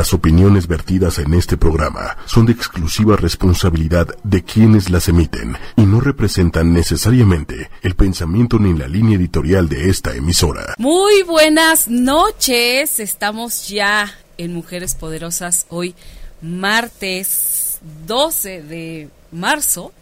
Las opiniones vertidas en este programa son de exclusiva responsabilidad de quienes las emiten y no representan necesariamente el pensamiento ni la línea editorial de esta emisora. Muy buenas noches, estamos ya en Mujeres Poderosas hoy martes 12 de marzo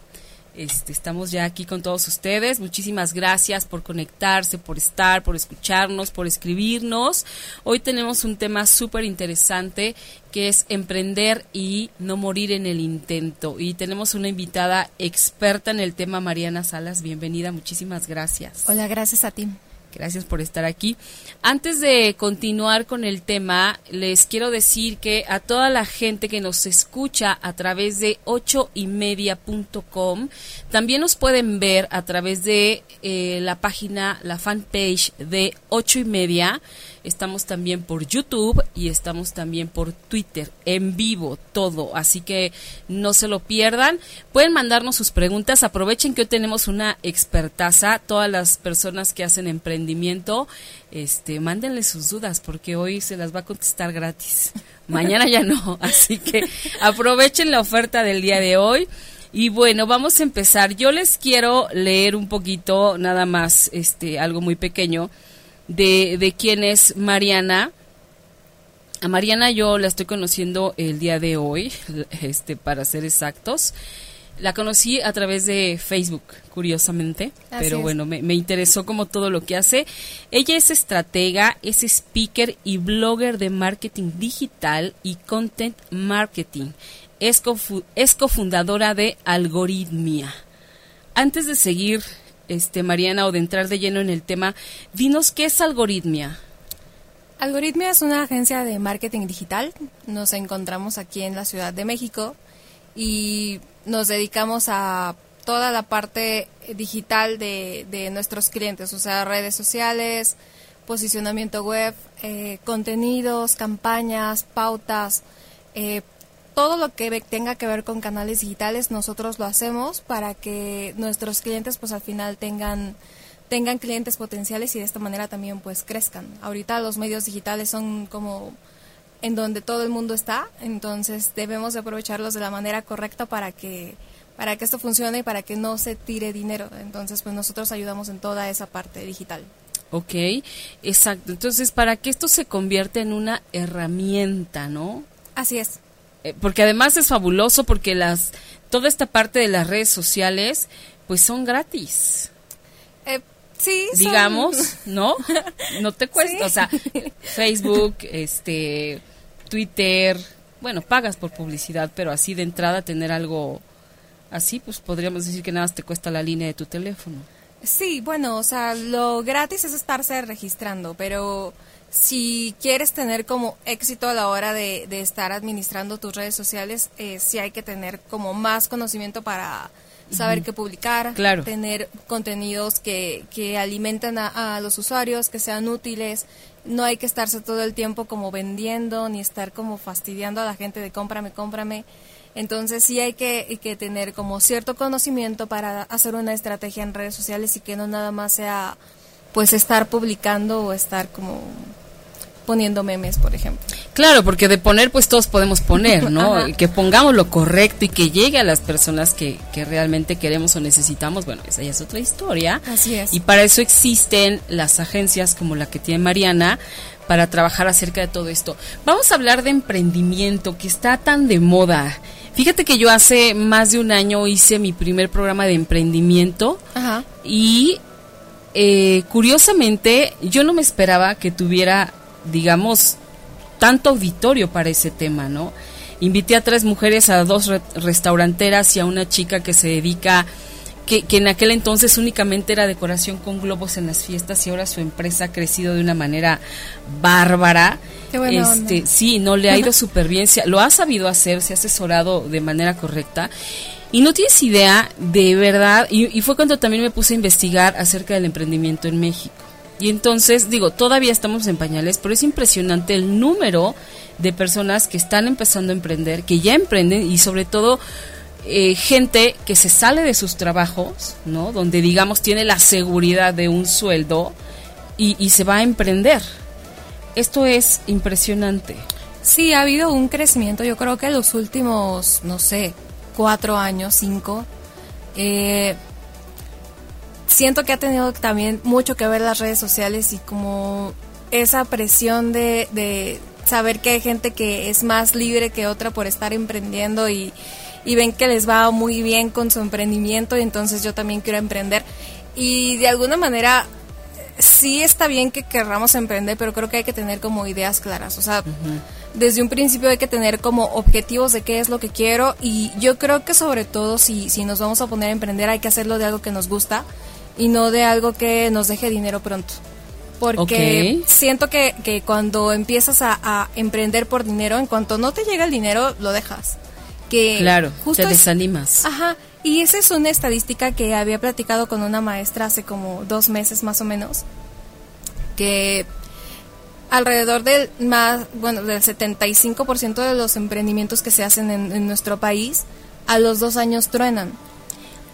este, estamos ya aquí con todos ustedes. Muchísimas gracias por conectarse, por estar, por escucharnos, por escribirnos. Hoy tenemos un tema súper interesante que es emprender y no morir en el intento. Y tenemos una invitada experta en el tema, Mariana Salas. Bienvenida, muchísimas gracias. Hola, gracias a ti. Gracias por estar aquí. Antes de continuar con el tema, les quiero decir que a toda la gente que nos escucha a través de ochoymedia.com, también nos pueden ver a través de eh, la página, la fanpage de ocho y media estamos también por YouTube y estamos también por Twitter, en vivo, todo. Así que no se lo pierdan. Pueden mandarnos sus preguntas. Aprovechen que hoy tenemos una expertaza. Todas las personas que hacen emprendimiento, este, mándenle sus dudas porque hoy se las va a contestar gratis. Mañana ya no. Así que aprovechen la oferta del día de hoy. Y bueno, vamos a empezar. Yo les quiero leer un poquito, nada más, este, algo muy pequeño de, de quién es Mariana. A Mariana yo la estoy conociendo el día de hoy, este, para ser exactos. La conocí a través de Facebook, curiosamente, pero bueno, me, me, interesó como todo lo que hace. Ella es estratega, es speaker y blogger de marketing digital y content marketing. Es, es cofundadora de Algoritmia. Antes de seguir este, Mariana, o de entrar de lleno en el tema, dinos qué es Algoritmia. Algoritmia es una agencia de marketing digital. Nos encontramos aquí en la Ciudad de México y nos dedicamos a toda la parte digital de, de nuestros clientes, o sea, redes sociales, posicionamiento web, eh, contenidos, campañas, pautas, eh, todo lo que tenga que ver con canales digitales nosotros lo hacemos para que nuestros clientes pues al final tengan tengan clientes potenciales y de esta manera también pues crezcan. Ahorita los medios digitales son como en donde todo el mundo está, entonces debemos de aprovecharlos de la manera correcta para que para que esto funcione y para que no se tire dinero. Entonces, pues nosotros ayudamos en toda esa parte digital. Ok, exacto. Entonces, para que esto se convierta en una herramienta, ¿no? Así es. Eh, porque además es fabuloso porque las toda esta parte de las redes sociales pues son gratis. Eh, sí, digamos, ¿no? No te cuesta, o sea, Facebook, este Twitter, bueno, pagas por publicidad, pero así de entrada tener algo así, pues podríamos decir que nada más te cuesta la línea de tu teléfono. Sí, bueno, o sea, lo gratis es estarse registrando, pero si quieres tener como éxito a la hora de, estar administrando tus redes sociales, eh, sí hay que tener como más conocimiento para saber qué publicar, tener contenidos que, que alimenten a, los usuarios, que sean útiles. No hay que estarse todo el tiempo como vendiendo ni estar como fastidiando a la gente de cómprame, cómprame. Entonces sí hay que, que tener como cierto conocimiento para hacer una estrategia en redes sociales y que no nada más sea pues estar publicando o estar como poniendo memes, por ejemplo. Claro, porque de poner, pues todos podemos poner, ¿no? que pongamos lo correcto y que llegue a las personas que, que realmente queremos o necesitamos, bueno, esa ya es otra historia. Así es. Y para eso existen las agencias como la que tiene Mariana, para trabajar acerca de todo esto. Vamos a hablar de emprendimiento, que está tan de moda. Fíjate que yo hace más de un año hice mi primer programa de emprendimiento Ajá. y eh, curiosamente yo no me esperaba que tuviera digamos, tanto auditorio para ese tema, ¿no? Invité a tres mujeres, a dos restauranteras y a una chica que se dedica, que, que, en aquel entonces únicamente era decoración con globos en las fiestas y ahora su empresa ha crecido de una manera bárbara. este, sí, no le ha ido súper bien, lo ha sabido hacer, se ha asesorado de manera correcta. Y no tienes idea, de verdad, y fue cuando también me puse a investigar acerca del emprendimiento en México. Y entonces, digo, todavía estamos en pañales, pero es impresionante el número de personas que están empezando a emprender, que ya emprenden y sobre todo eh, gente que se sale de sus trabajos, ¿no? Donde digamos tiene la seguridad de un sueldo y, y se va a emprender. Esto es impresionante. Sí, ha habido un crecimiento. Yo creo que los últimos, no sé, cuatro años, cinco, eh, siento que ha tenido también mucho que ver las redes sociales y como esa presión de, de saber que hay gente que es más libre que otra por estar emprendiendo y, y ven que les va muy bien con su emprendimiento y entonces yo también quiero emprender. Y de alguna manera sí está bien que querramos emprender, pero creo que hay que tener como ideas claras. O sea, desde un principio hay que tener como objetivos de qué es lo que quiero y yo creo que sobre todo si, si nos vamos a poner a emprender hay que hacerlo de algo que nos gusta y no de algo que nos deje dinero pronto. Porque siento que, que, cuando empiezas a, a, emprender por dinero, en cuanto no te llega el dinero, lo dejas. Que claro, te desanimas. ajá, y esa es una estadística que había platicado con una maestra hace como dos meses más o menos, que alrededor del más, bueno, del 75% de los emprendimientos que se hacen en, en, nuestro país a los dos años truenan.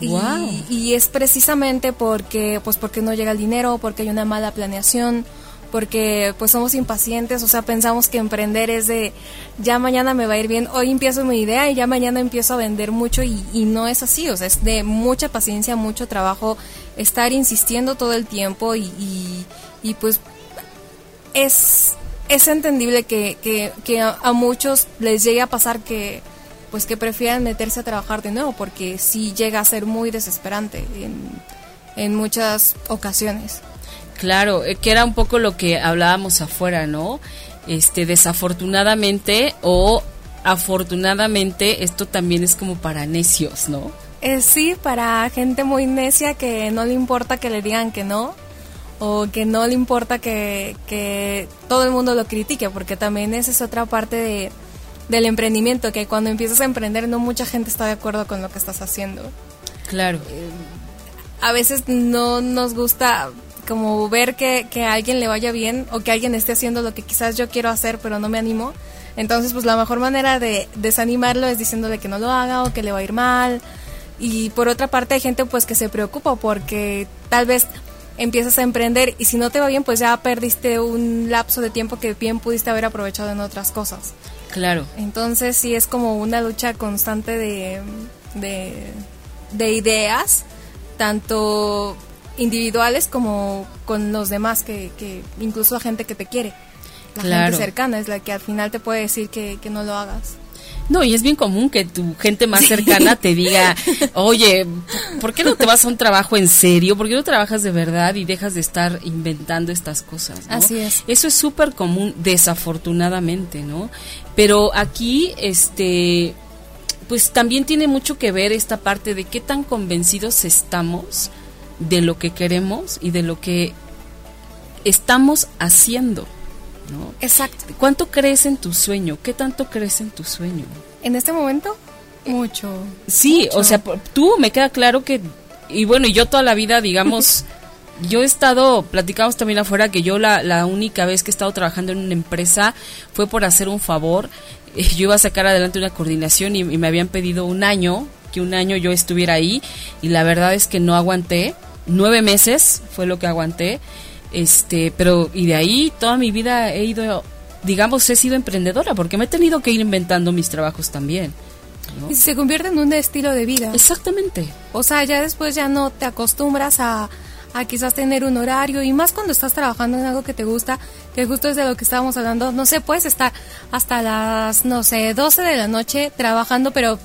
Wow. Y, y, es precisamente porque, pues porque no llega el dinero, porque hay una mala planeación, porque pues somos impacientes, o sea, pensamos que emprender es de ya mañana me va a ir bien, hoy empiezo mi idea y ya mañana empiezo a vender mucho y, y no es así, o sea, es de mucha paciencia, mucho trabajo, estar insistiendo todo el tiempo y, y, y pues es, es entendible que, que, que a, a, muchos les llegue a pasar que pues que prefieran meterse a trabajar de nuevo porque sí llega a ser muy desesperante en, en muchas ocasiones. Claro, que era un poco lo que hablábamos afuera, ¿no? Este, desafortunadamente o afortunadamente esto también es como para necios, ¿no? Eh, sí, para gente muy necia que no le importa que le digan que no o que no le importa que, que todo el mundo lo critique, porque también esa es otra parte de, del emprendimiento, que cuando empiezas a emprender no mucha gente está de acuerdo con lo que estás haciendo. Claro. Eh, a veces no nos gusta como ver que, que a alguien le vaya bien o que alguien esté haciendo lo que quizás yo quiero hacer pero no me animo. Entonces pues la mejor manera de desanimarlo es diciéndole que no lo haga o que le va a ir mal. Y por otra parte hay gente pues que se preocupa porque tal vez empiezas a emprender y si no te va bien pues ya perdiste un lapso de tiempo que bien pudiste haber aprovechado en otras cosas. Claro. Entonces sí es como una lucha constante de, de, de ideas, tanto individuales como con los demás, que, que incluso la gente que te quiere. La claro. gente cercana es la que al final te puede decir que, que no lo hagas. No, y es bien común que tu gente más cercana te diga, oye, ¿por qué no te vas a un trabajo en serio? ¿Por qué no trabajas de verdad y dejas de estar inventando estas cosas? ¿no? Así es. Eso es súper común, desafortunadamente, ¿no? Pero aquí, este, pues también tiene mucho que ver esta parte de qué tan convencidos estamos de lo que queremos y de lo que estamos haciendo. ¿No? Exacto. ¿Cuánto crees en tu sueño? ¿Qué tanto crees en tu sueño? En este momento, mucho. Sí, mucho. o sea, tú me queda claro que, y bueno, yo toda la vida, digamos, yo he estado, platicamos también afuera que yo la, la única vez que he estado trabajando en una empresa fue por hacer un favor. Yo iba a sacar adelante una coordinación y, y me habían pedido un año, que un año yo estuviera ahí, y la verdad es que no aguanté. Nueve meses fue lo que aguanté este pero y de ahí toda mi vida he ido digamos he sido emprendedora porque me he tenido que ir inventando mis trabajos también ¿no? y se convierte en un estilo de vida. Exactamente. O sea ya después ya no te acostumbras a, a quizás tener un horario y más cuando estás trabajando en algo que te gusta que justo es de lo que estábamos hablando no sé puedes estar hasta las no sé 12 de la noche trabajando pero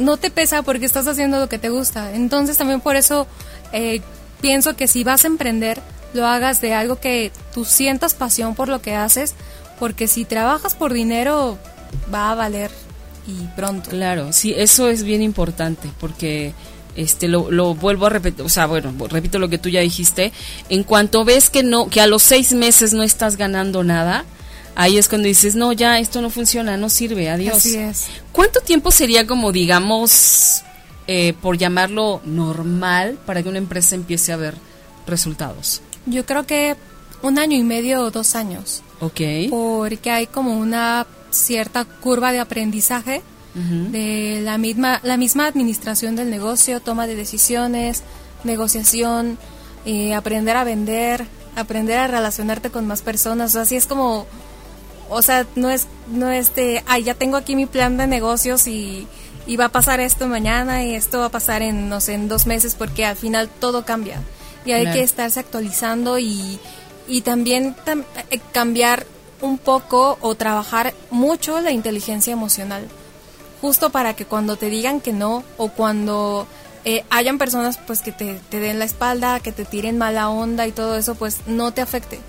no te pesa porque estás haciendo lo que te gusta. Entonces también por eso eh, pienso que si vas a emprender lo hagas de algo que tú sientas pasión por lo que haces, porque si trabajas por dinero va a valer y pronto. Claro, sí, eso es bien importante, porque este lo, lo vuelvo a repetir, o sea, bueno, repito lo que tú ya dijiste, en cuanto ves que no, que a los seis meses no estás ganando nada, ahí es cuando dices, no, ya esto no funciona, no sirve, adiós. Así es. ¿Cuánto tiempo sería como, digamos, eh, por llamarlo normal, para que una empresa empiece a ver resultados? Yo creo que un año y medio o dos años. Ok. Porque hay como una cierta curva de aprendizaje uh -huh. de la misma, la misma administración del negocio, toma de decisiones, negociación, eh, aprender a vender, aprender a relacionarte con más personas. O sea, así es como o sea, no es, no es de, ay, ya tengo aquí mi plan de negocios y, y va a pasar esto mañana y esto va a pasar en, no sé, en dos meses porque al final todo cambia y hay que estarse actualizando y, y también eh, cambiar un poco o trabajar mucho la inteligencia emocional, justo para que cuando te digan que no o cuando eh, hayan personas pues que te, te, den la espalda, que te tiren mala onda y todo eso, pues no te afecte,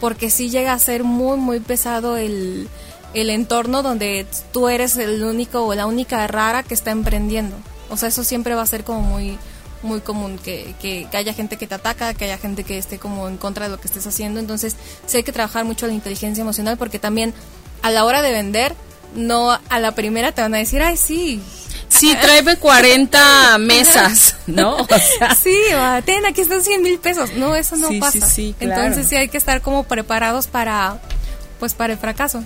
porque sí llega a ser muy muy pesado el, el entorno donde tú eres el único o la única rara que está emprendiendo. O sea, eso siempre va a ser como muy muy común que, que, haya gente que te ataca, que haya gente que esté como en contra de lo que estés haciendo. Entonces, sí hay que trabajar mucho la inteligencia emocional porque también a la hora de vender, no a la primera te van a decir, ay, sí. Sí, tráeme 40 mesas, ¿no? O sea. Sí, ten, aquí están 100 mil pesos. No, eso no pasa. Sí, sí, Entonces sí hay que estar como preparados para, pues, para el fracaso.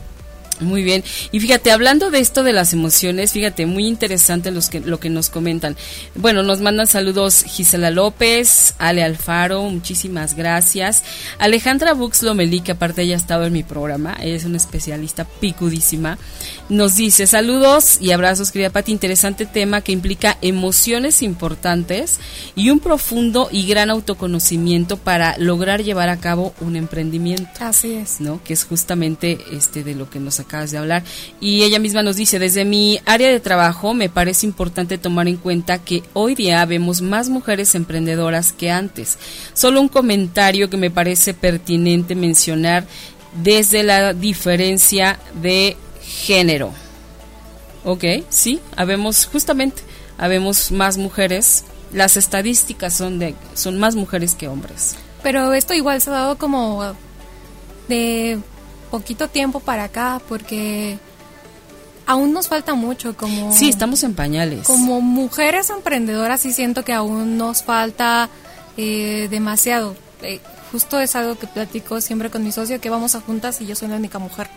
Muy bien. Y fíjate, hablando de esto de las emociones, fíjate, muy interesante los que, lo que nos comentan. Bueno, nos mandan saludos Gisela López, Ale Alfaro, muchísimas gracias. Alejandra Bux Lomelí, que aparte ella ha estado en mi programa, ella es una especialista picudísima, nos dice saludos y abrazos, querida Pati, interesante tema que implica emociones importantes y un profundo y gran autoconocimiento para lograr llevar a cabo un emprendimiento. Así es. ¿No? Que es justamente este de lo que nos acabas de hablar. Y ella misma nos dice, desde mi área de trabajo me parece importante tomar en cuenta que hoy día vemos más mujeres emprendedoras que antes. Solo un comentario que me parece pertinente mencionar desde la diferencia de género. Ok, sí, habemos justamente, habemos más mujeres. Las estadísticas son de son más mujeres que hombres. Pero esto igual se ha dado como de poquito tiempo para acá porque aún nos falta mucho como... Sí, estamos en pañales. Como mujeres emprendedoras sí siento que aún nos falta eh, demasiado. Eh, justo es algo que platico siempre con mi socio, que vamos a juntas y yo soy la única mujer.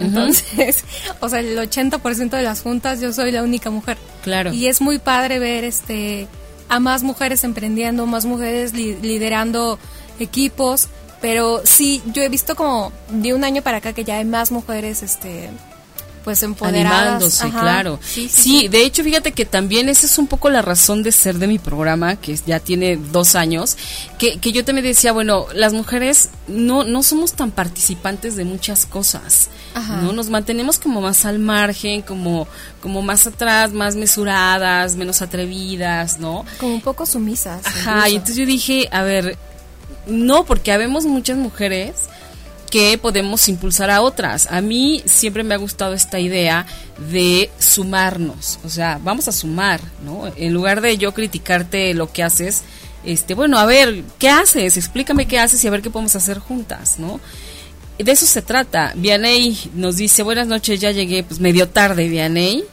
Entonces, o sea, el 80% de las juntas yo soy la única mujer. Claro. Y es muy padre ver este a más mujeres emprendiendo, más mujeres liderando equipos pero sí, yo he visto como de un año para acá que ya hay más mujeres, este, pues empoderadas. Animándose, claro. Sí, de hecho, fíjate que también esa es un poco la razón de ser de mi programa, que ya tiene dos años, que, que yo también decía, bueno, las mujeres no, no somos tan participantes de muchas cosas, ¿no? Nos mantenemos como más al margen, como, como más atrás, más mesuradas, menos atrevidas, ¿no? Como un poco sumisas. Ajá, y entonces yo dije, a ver, no, porque habemos muchas mujeres que podemos impulsar a otras. A mí siempre me ha gustado esta idea de sumarnos, o sea, vamos a sumar, ¿no? En lugar de yo criticarte lo que haces, este, bueno, a ver, ¿qué haces? Explícame qué haces y a ver qué podemos hacer juntas, ¿no? De eso se trata. Vianey nos dice, buenas noches, ya llegué, pues medio tarde, Vianey.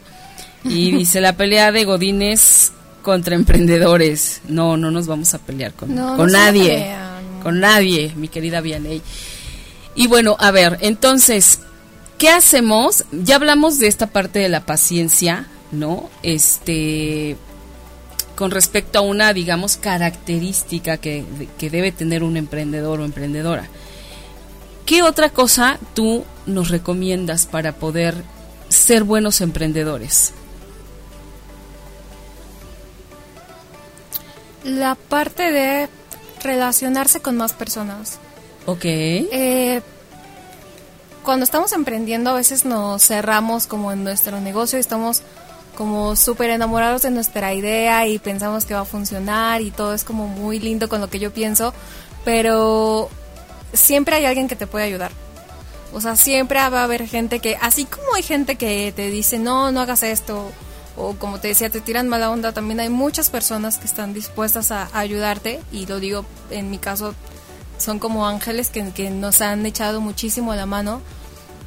Y dice, la pelea de Godines contra emprendedores. No, no nos vamos a pelear con, con nadie con nadie, mi querida Vianey. Y bueno, a ver, entonces, ¿qué hacemos? Ya hablamos de esta parte de la paciencia, ¿no? Este, con respecto a una, digamos, característica que, que debe tener un emprendedor o emprendedora. ¿Qué otra cosa tú nos recomiendas para poder ser buenos emprendedores? La parte de relacionarse con más personas. Ok. Eh, cuando estamos emprendiendo a veces nos cerramos como en nuestro negocio y estamos como súper enamorados de nuestra idea y pensamos que va a funcionar y todo es como muy lindo con lo que yo pienso, pero siempre hay alguien que te puede ayudar. O sea, siempre va a haber gente que, así como hay gente que te dice, no, no hagas esto, o como te decía, te tiran mala onda, también hay muchas personas que están dispuestas a, ayudarte y lo digo en mi caso, son como ángeles que, nos han echado muchísimo la mano.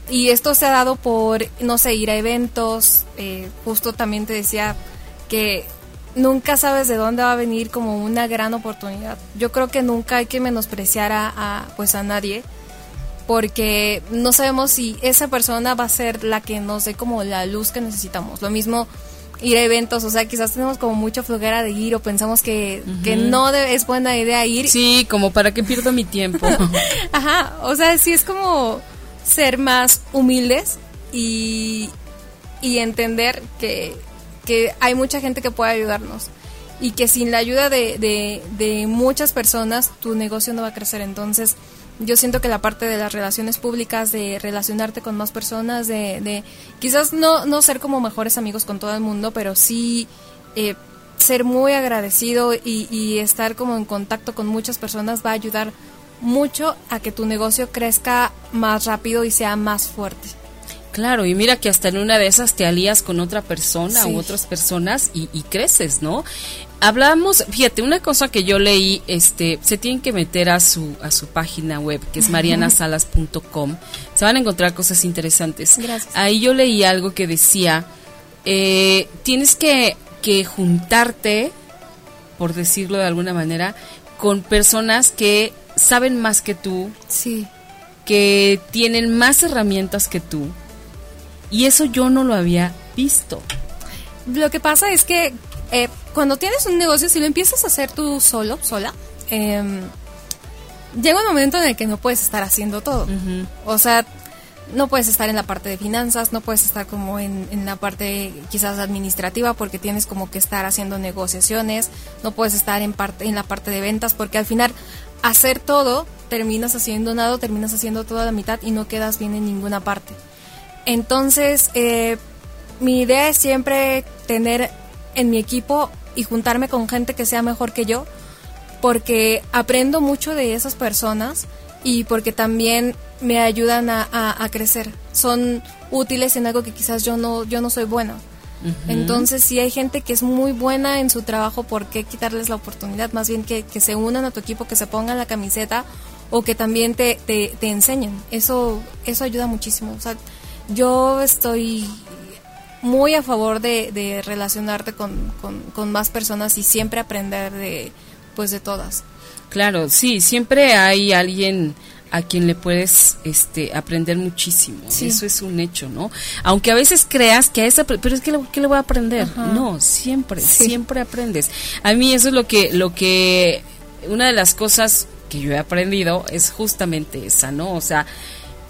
Y esto se ha dado por, no sé, ir a eventos, eh, justo también te decía que nunca sabes de dónde va a venir como una gran oportunidad. Yo creo que nunca hay que menospreciar a, a pues a nadie porque no sabemos si esa persona va a ser la que nos dé como la luz que necesitamos. Lo mismo ir a eventos, o sea, quizás tenemos como mucha flojera de ir o pensamos que, que no es buena idea ir. Sí, como para que pierda mi tiempo. Ajá, o sea, sí es como ser más humildes y, y entender que, que hay mucha gente que puede ayudarnos y que sin la ayuda de, de, de, muchas personas tu negocio no va a crecer. Entonces, yo siento que la parte de las relaciones públicas, de relacionarte con más personas, de, de quizás no, no ser como mejores amigos con todo el mundo, pero sí eh, ser muy agradecido y, y estar como en contacto con muchas personas va a ayudar mucho a que tu negocio crezca más rápido y sea más fuerte. Claro, y mira que hasta en una de esas te alías con otra persona sí. u otras personas y, y, creces, ¿no? Hablamos, fíjate, una cosa que yo leí, este, se tienen que meter a su a su página web, que es marianasalas.com. Se van a encontrar cosas interesantes. Gracias. Ahí yo leí algo que decía, eh, tienes que, que juntarte, por decirlo de alguna manera, con personas que saben más que tú, sí. que tienen más herramientas que tú, y eso yo no lo había visto. Lo que pasa es que eh, cuando tienes un negocio, si lo empiezas a hacer tú solo, sola, eh, llega un momento en el que no puedes estar haciendo todo. Uh -huh. O sea, no puedes estar en la parte de finanzas, no puedes estar como en, en, la parte quizás administrativa porque tienes como que estar haciendo negociaciones, no puedes estar en, parte, en la parte de ventas porque al final hacer todo terminas haciendo nada, terminas haciendo toda la mitad y no quedas bien en ninguna parte. Entonces, eh, mi idea es siempre tener en mi equipo y juntarme con gente que sea mejor que yo, porque aprendo mucho de esas personas y porque también me ayudan a, a, a crecer. Son útiles en algo que quizás yo no, yo no soy buena. Uh -huh. Entonces, si hay gente que es muy buena en su trabajo, ¿por qué quitarles la oportunidad? Más bien que, que se unan a tu equipo, que se pongan la camiseta o que también te, te, te enseñen. Eso, eso ayuda muchísimo. O sea, yo estoy muy a favor de, de relacionarte con, con, con, más personas y siempre aprender de pues de todas. Claro, sí, siempre hay alguien a quien le puedes este aprender muchísimo. Sí. Eso es un hecho, ¿no? Aunque a veces creas que a esa pero es que ¿qué le voy a aprender? Ajá. No, siempre, sí. siempre aprendes. A mí eso es lo que lo que una de las cosas que yo he aprendido es justamente esa, ¿no? O sea,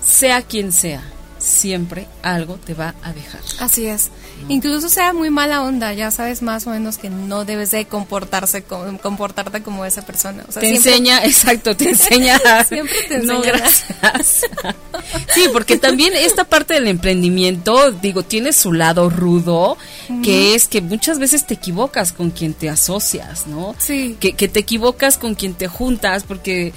sea quien sea, siempre algo te va a dejar. Así es. ¿no? Incluso sea muy mala onda, ya sabes más o menos que no debes de comportarse como, comportarte como esa persona. O sea, te siempre... enseña, exacto, te enseña. siempre te enseña. No, gracias. sí, porque también esta parte del emprendimiento, digo, tiene su lado rudo, que es que muchas veces te equivocas con quien te asocias, ¿no? Sí. Que, que te equivocas con quien te juntas, porque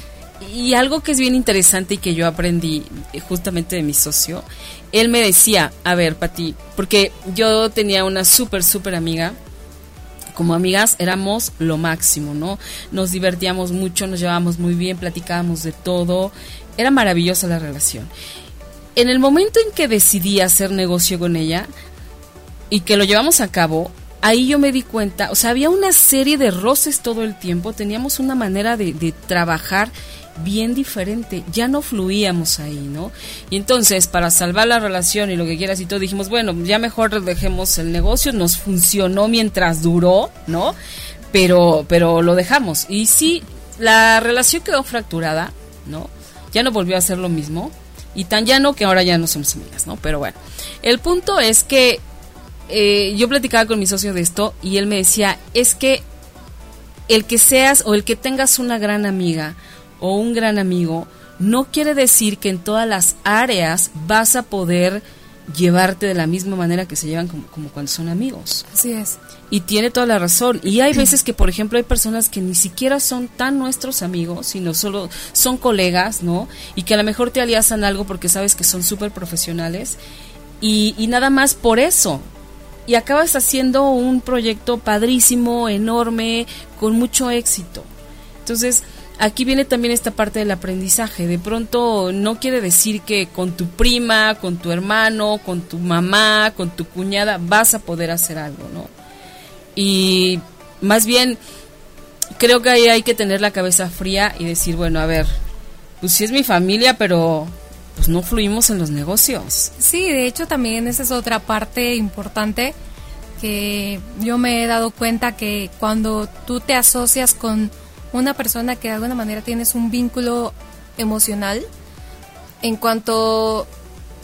y algo que es bien interesante y que yo aprendí justamente de mi socio, él me decía, a ver, Pati, porque yo tenía una súper, súper amiga, como amigas éramos lo máximo, ¿no? Nos divertíamos mucho, nos llevábamos muy bien, platicábamos de todo, era maravillosa la relación. En el momento en que decidí hacer negocio con ella y que lo llevamos a cabo, ahí yo me di cuenta, o sea, había una serie de roces todo el tiempo, teníamos una manera de, de trabajar bien diferente, ya no fluíamos ahí, ¿no? Y entonces, para salvar la relación y lo que quieras y todo, dijimos, bueno, ya mejor dejemos el negocio, nos funcionó mientras duró, ¿no? Pero, pero lo dejamos. Y sí, la relación quedó fracturada, ¿no? Ya no volvió a ser lo mismo. Y tan ya no que ahora ya no somos amigas, ¿no? Pero bueno, el punto es que eh, yo platicaba con mi socio de esto y él me decía, es que el que seas o el que tengas una gran amiga, o un gran amigo, no quiere decir que en todas las áreas vas a poder llevarte de la misma manera que se llevan como, como, cuando son amigos. Así es. Y tiene toda la razón. Y hay veces que, por ejemplo, hay personas que ni siquiera son tan nuestros amigos, sino solo son colegas, ¿no? Y que a lo mejor te aliasan algo porque sabes que son súper profesionales. Y, y nada más por eso. Y acabas haciendo un proyecto padrísimo, enorme, con mucho éxito. Entonces, aquí viene también esta parte del aprendizaje. De pronto no quiere decir que con tu prima, con tu hermano, con tu mamá, con tu cuñada vas a poder hacer algo, ¿no? Y más bien creo que ahí hay que tener la cabeza fría y decir, bueno, a ver, pues sí es mi familia, pero pues no fluimos en los negocios. Sí, de hecho también esa es otra parte importante que yo me he dado cuenta que cuando tú te asocias con una persona que de alguna manera tienes un vínculo emocional, en cuanto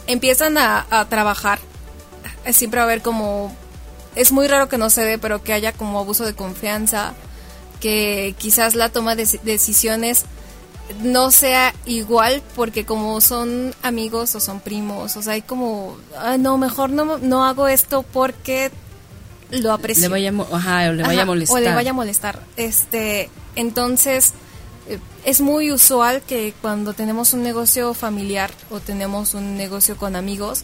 empiezan a, trabajar, siempre va a haber como, es muy raro que no se dé, pero que haya como abuso de confianza, que quizás la toma de decisiones no sea igual porque como son amigos o son primos, o sea, hay como, ah, no, mejor no, no hago esto porque lo aprecio. Le vaya, ajá, o le vaya a molestar. O le vaya a molestar. Este, entonces, eh, es muy usual que cuando tenemos un negocio familiar o tenemos un negocio con amigos,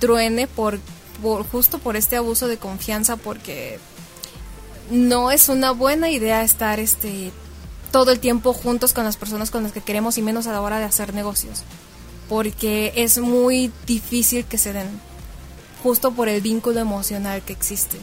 truene por, por justo por este abuso de confianza porque no es una buena idea estar este todo el tiempo juntos con las personas con las que queremos y menos a la hora de hacer negocios. Porque es muy difícil que se den, justo por el vínculo emocional que existe.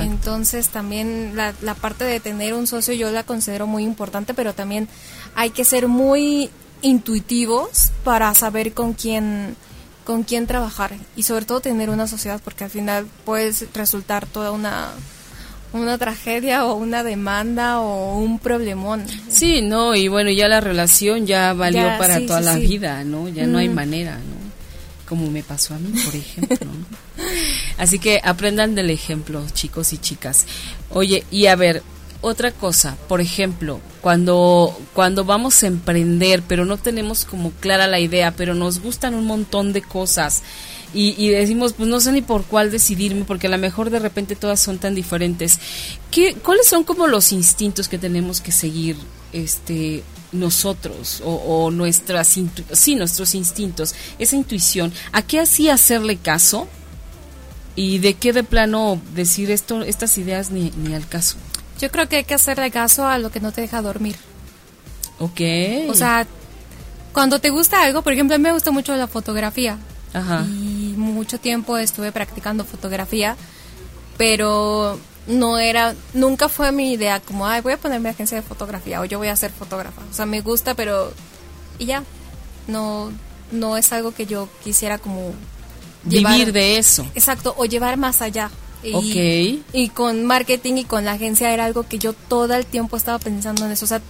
Entonces también la, la parte de tener un socio yo la considero muy importante, pero también hay que ser muy intuitivos para saber con quién con quién trabajar y sobre todo tener una sociedad porque al final puede resultar toda una una tragedia o una demanda o un problemón. Sí, no, y bueno, ya la relación ya valió para toda la vida, ¿no? Ya no hay mm. manera, ¿no? Como me pasó a mí, por ejemplo. Así que aprendan del ejemplo, chicos y chicas. Oye, y a ver, otra cosa, por ejemplo, cuando, cuando vamos a emprender, pero no tenemos como clara la idea, pero nos gustan un montón de cosas y, decimos, pues no sé ni por cuál decidirme, porque a lo mejor de repente todas son tan diferentes. ¿Qué, ¿Cuáles son como los instintos que tenemos que seguir este nosotros o, nuestras sí nuestros instintos esa intuición a qué así hacerle caso y de qué de plano decir esto estas ideas ni, ni al caso yo creo que hay que hacerle caso a lo que no te deja dormir. Ok. O sea cuando te gusta algo por ejemplo a mí me gusta mucho la fotografía. Ajá. y mucho tiempo estuve practicando fotografía, pero no era, nunca fue mi idea como, ay, voy a ponerme agencia de fotografía o yo voy a ser fotógrafa. O sea, me gusta, pero y ya, no, no es algo que yo quisiera como vivir de eso. Exacto, o llevar más allá. Y, y con marketing y con la agencia era algo que yo todo el tiempo estaba pensando en eso. O sea,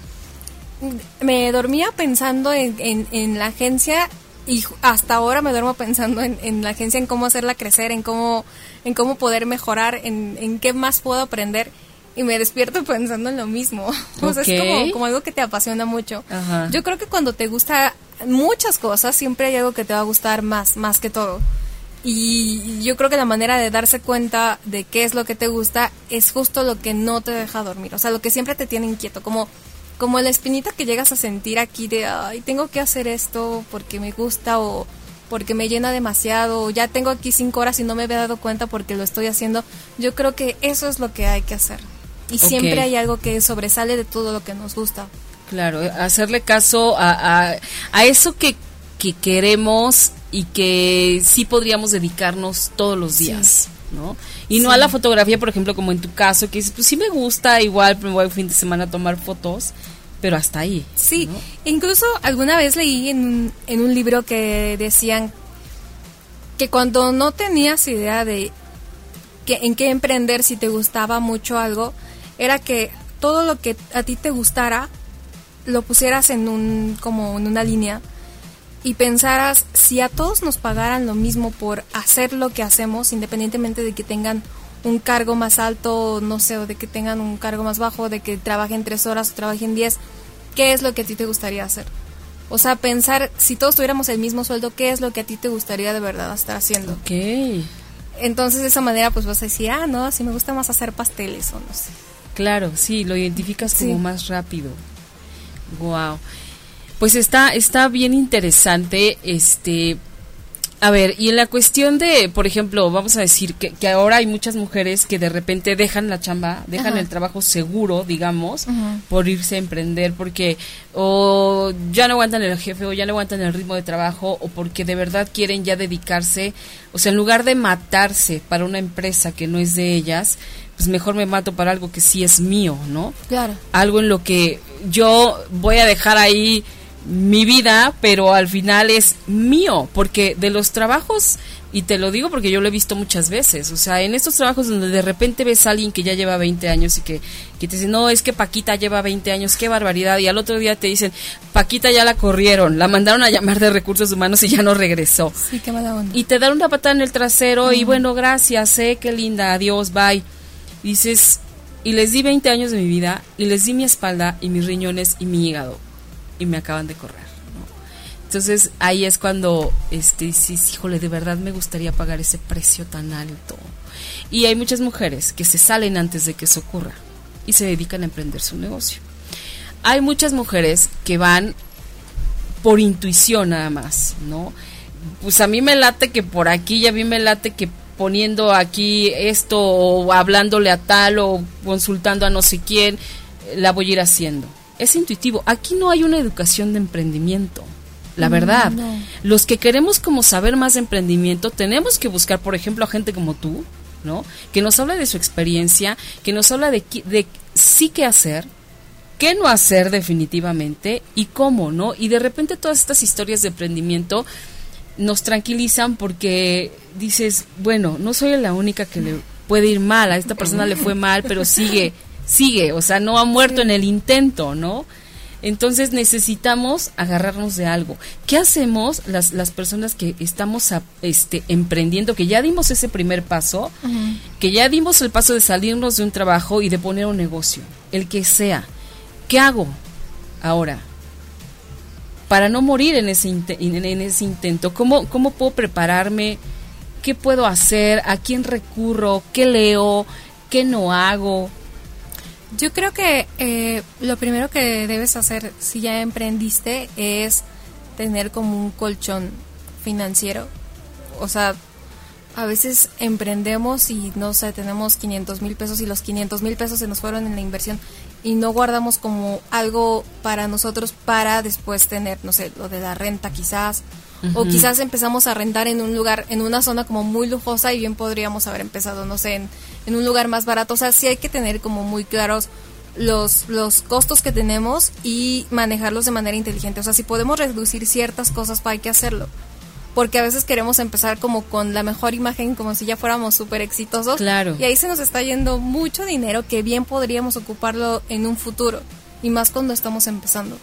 me dormía pensando en, en, en la agencia y hasta ahora me duermo pensando en, la agencia, en cómo hacerla crecer, en cómo, en cómo poder mejorar, en, en qué más puedo aprender y me despierto pensando en lo mismo. O sea, es como, como, algo que te apasiona mucho. Yo creo que cuando te gusta muchas cosas, siempre hay algo que te va a gustar más, más que todo. Y yo creo que la manera de darse cuenta de qué es lo que te gusta es justo lo que no te deja dormir. O sea, lo que siempre te tiene inquieto. Como como la espinita que llegas a sentir aquí de, ay, tengo que hacer esto porque me gusta o porque me llena demasiado, o ya tengo aquí cinco horas y no me había dado cuenta porque lo estoy haciendo, yo creo que eso es lo que hay que hacer. Y siempre hay algo que sobresale de todo lo que nos gusta. Claro, hacerle caso a, a, eso que, que, queremos y que sí podríamos dedicarnos todos los días. ¿No? Y no a la fotografía, por ejemplo, como en tu caso, que dices, pues sí me gusta, igual me voy un fin de semana a tomar fotos, pero hasta ahí. Sí, incluso alguna vez leí en, en un libro que decían que cuando no tenías idea de que, en qué emprender si te gustaba mucho algo, era que todo lo que a ti te gustara lo pusieras en un como en una línea y pensaras si a todos nos pagaran lo mismo por hacer lo que hacemos, independientemente de que tengan un cargo más alto, no sé, o de que tengan un cargo más bajo, de que trabajen tres horas o trabajen diez, ¿qué es lo que a ti te gustaría hacer? O sea, pensar, si todos tuviéramos el mismo sueldo, ¿qué es lo que a ti te gustaría de verdad estar haciendo? Ok. Entonces, de esa manera, pues vas a decir, ah, no, si me gusta más hacer pasteles o no sé. Claro, sí, lo identificas como más rápido. Wow. Pues está, está bien interesante, este, a ver, y en la cuestión de, por ejemplo, vamos a decir que, que ahora hay muchas mujeres que de repente dejan la chamba, dejan el trabajo seguro, digamos, por irse a emprender, porque o ya no aguantan el jefe, o ya no aguantan el ritmo de trabajo, o porque de verdad quieren ya dedicarse, o sea, en lugar de matarse para una empresa que no es de ellas, pues mejor me mato para algo que sí es mío, ¿no? Claro. Algo en lo que yo voy a dejar ahí mi vida, pero al final es mío, porque de los trabajos Y te lo digo porque yo lo he visto muchas veces. O sea, en estos trabajos donde de repente ves a alguien que ya lleva 20 años y que, que te dice, no, es que Paquita lleva 20 años, qué barbaridad. Y al otro día te dicen, Paquita ya la corrieron, la mandaron a llamar de recursos humanos y ya no regresó. Sí, qué mala onda. Y te dan una patada en el trasero y bueno, gracias, eh, qué linda, adiós, bye. dices, y les di 20 años de mi vida y les di mi espalda y mis riñones y mi hígado y me acaban de correr. Entonces ahí es cuando este dices, híjole, de verdad me gustaría pagar ese precio tan alto. Y hay muchas mujeres que se salen antes de que eso ocurra y se dedican a emprender su negocio. Hay muchas mujeres que van por intuición nada más, ¿no? Pues a mí me late que por aquí y a mí me late que poniendo aquí esto o hablándole a tal o consultando a no sé quién, la voy a ir haciendo. Es intuitivo. Aquí no hay una educación de emprendimiento la verdad. Los que queremos como saber más de emprendimiento, tenemos que buscar, por ejemplo, a gente como tú, ¿no? Que nos habla de su experiencia, que nos habla de, de sí qué hacer, qué no hacer definitivamente y cómo, ¿no? Y de repente todas estas historias de emprendimiento nos tranquilizan porque dices, bueno, no soy la única que le puede ir mal, a esta persona le fue mal, pero sigue, sigue, o sea, no ha muerto en el intento, ¿no? Entonces necesitamos agarrarnos de algo. ¿Qué hacemos las, las personas que estamos este, emprendiendo, que ya dimos ese primer paso, que ya dimos el paso de salirnos de un trabajo y de poner un negocio, el que sea? ¿Qué hago ahora? Para no morir en ese, en ese intento, ¿cómo, ¿cómo puedo prepararme? ¿Qué puedo hacer? ¿A quién recurro? ¿Qué leo? ¿Qué no hago? Yo creo que eh, lo primero que debes hacer si ya emprendiste es tener como un colchón financiero. O sea, a veces emprendemos y no sé, tenemos 500 mil pesos y los 500 mil pesos se nos fueron en la inversión y no guardamos como algo para nosotros para después tener, no sé, lo de la renta quizás. O quizás empezamos a rentar en un lugar, en una zona como muy lujosa y bien podríamos haber empezado, no sé, en en un lugar más barato. O sea, sí hay que tener como muy claros los, los costos que tenemos y manejarlos de manera inteligente. O sea, si podemos reducir ciertas cosas, pues hay que hacerlo. Porque a veces queremos empezar como con la mejor imagen, como si ya fuéramos súper exitosos. Claro. Y ahí se nos está yendo mucho dinero que bien podríamos ocuparlo en un futuro. Y más cuando estamos empezando.